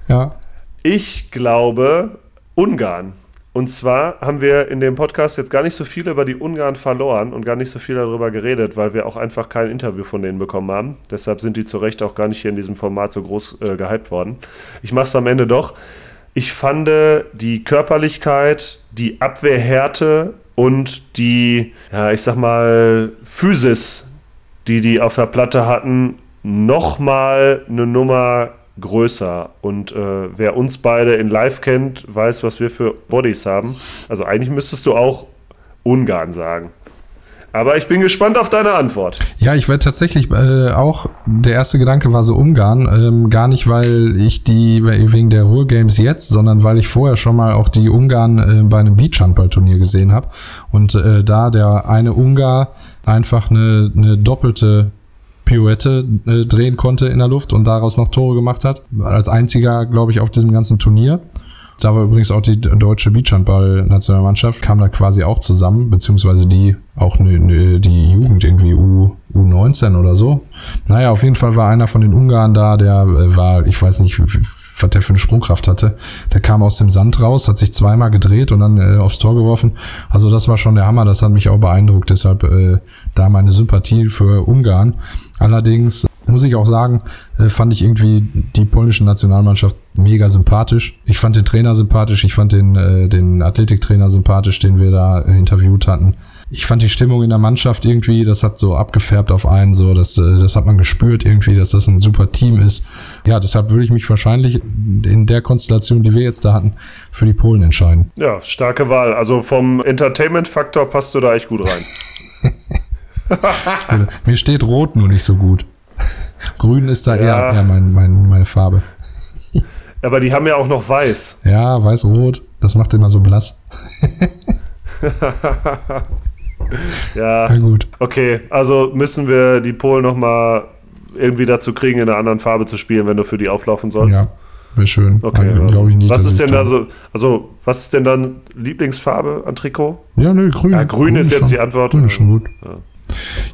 Speaker 3: Ja.
Speaker 2: ich glaube Ungarn. Und zwar haben wir in dem Podcast jetzt gar nicht so viel über die Ungarn verloren und gar nicht so viel darüber geredet, weil wir auch einfach kein Interview von denen bekommen haben. Deshalb sind die zu Recht auch gar nicht hier in diesem Format so groß äh, gehypt worden. Ich mache es am Ende doch. Ich fand die Körperlichkeit, die Abwehrhärte und die, ja, ich sag mal, Physis, die die auf der Platte hatten, nochmal eine Nummer größer. Und äh, wer uns beide in Live kennt, weiß, was wir für Bodies haben. Also eigentlich müsstest du auch Ungarn sagen. Aber ich bin gespannt auf deine Antwort.
Speaker 3: Ja, ich werde tatsächlich äh, auch, der erste Gedanke war so Ungarn, ähm, gar nicht, weil ich die wegen der Ruhr Games jetzt, sondern weil ich vorher schon mal auch die Ungarn äh, bei einem Beachhandballturnier gesehen habe und äh, da der eine Ungar einfach eine, eine doppelte Pirouette äh, drehen konnte in der Luft und daraus noch Tore gemacht hat, als einziger, glaube ich, auf diesem ganzen Turnier. Da war übrigens auch die deutsche Beachhandball-Nationalmannschaft, kam da quasi auch zusammen, beziehungsweise die, auch ne, die Jugend irgendwie U, U19 oder so. Naja, auf jeden Fall war einer von den Ungarn da, der äh, war, ich weiß nicht, was der für eine Sprungkraft hatte. Der kam aus dem Sand raus, hat sich zweimal gedreht und dann äh, aufs Tor geworfen. Also das war schon der Hammer, das hat mich auch beeindruckt. Deshalb äh, da meine Sympathie für Ungarn. Allerdings muss ich auch sagen, äh, fand ich irgendwie die polnische Nationalmannschaft mega sympathisch. Ich fand den Trainer sympathisch, ich fand den, äh, den Athletiktrainer sympathisch, den wir da äh, interviewt hatten. Ich fand die Stimmung in der Mannschaft irgendwie, das hat so abgefärbt auf einen, so, das, äh, das hat man gespürt irgendwie, dass das ein super Team ist. Ja, deshalb würde ich mich wahrscheinlich in der Konstellation, die wir jetzt da hatten, für die Polen entscheiden.
Speaker 2: Ja, starke Wahl. Also vom Entertainment-Faktor passt du da echt gut rein.
Speaker 3: Mir steht Rot nur nicht so gut. Grün ist da
Speaker 2: Ja.
Speaker 3: eher, eher mein, mein, meine Farbe.
Speaker 2: Aber die haben ja auch noch weiß.
Speaker 3: Ja, weiß-rot, das macht immer so blass.
Speaker 2: Ja,
Speaker 3: Na gut.
Speaker 2: okay. Also müssen wir die Polen noch mal irgendwie dazu kriegen, in einer anderen Farbe zu spielen, wenn du für die auflaufen sollst.
Speaker 3: Ja, wäre schön.
Speaker 2: Okay,
Speaker 3: Also, glaube ich nicht.
Speaker 2: was ist denn da- so, also was ist denn dann Lieblingsfarbe an Trikot?
Speaker 3: Ja, nö, grün.
Speaker 2: Ja, grün ist jetzt
Speaker 3: schon-
Speaker 2: die Antwort.
Speaker 3: Grün ist schon gut.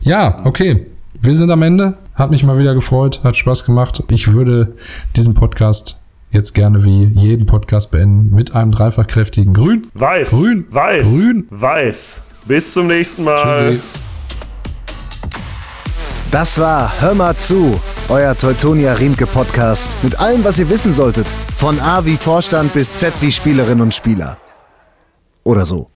Speaker 3: Ja, okay. Wir sind am Ende. Hat mich mal wieder gefreut. Hat Spaß gemacht. Ich würde diesen Podcast jetzt gerne wie jeden Podcast beenden mit einem dreifach kräftigen Grün.
Speaker 2: Weiß.
Speaker 3: Grün.
Speaker 2: Weiß.
Speaker 3: Grün.
Speaker 2: Weiß. Bis zum nächsten Mal.
Speaker 3: Tschüssi.
Speaker 1: Das war Hör mal zu, euer Teutonia Riemke Podcast mit allem, was ihr wissen solltet. Von A wie Vorstand bis Z wie Spielerinnen und Spieler. Oder so.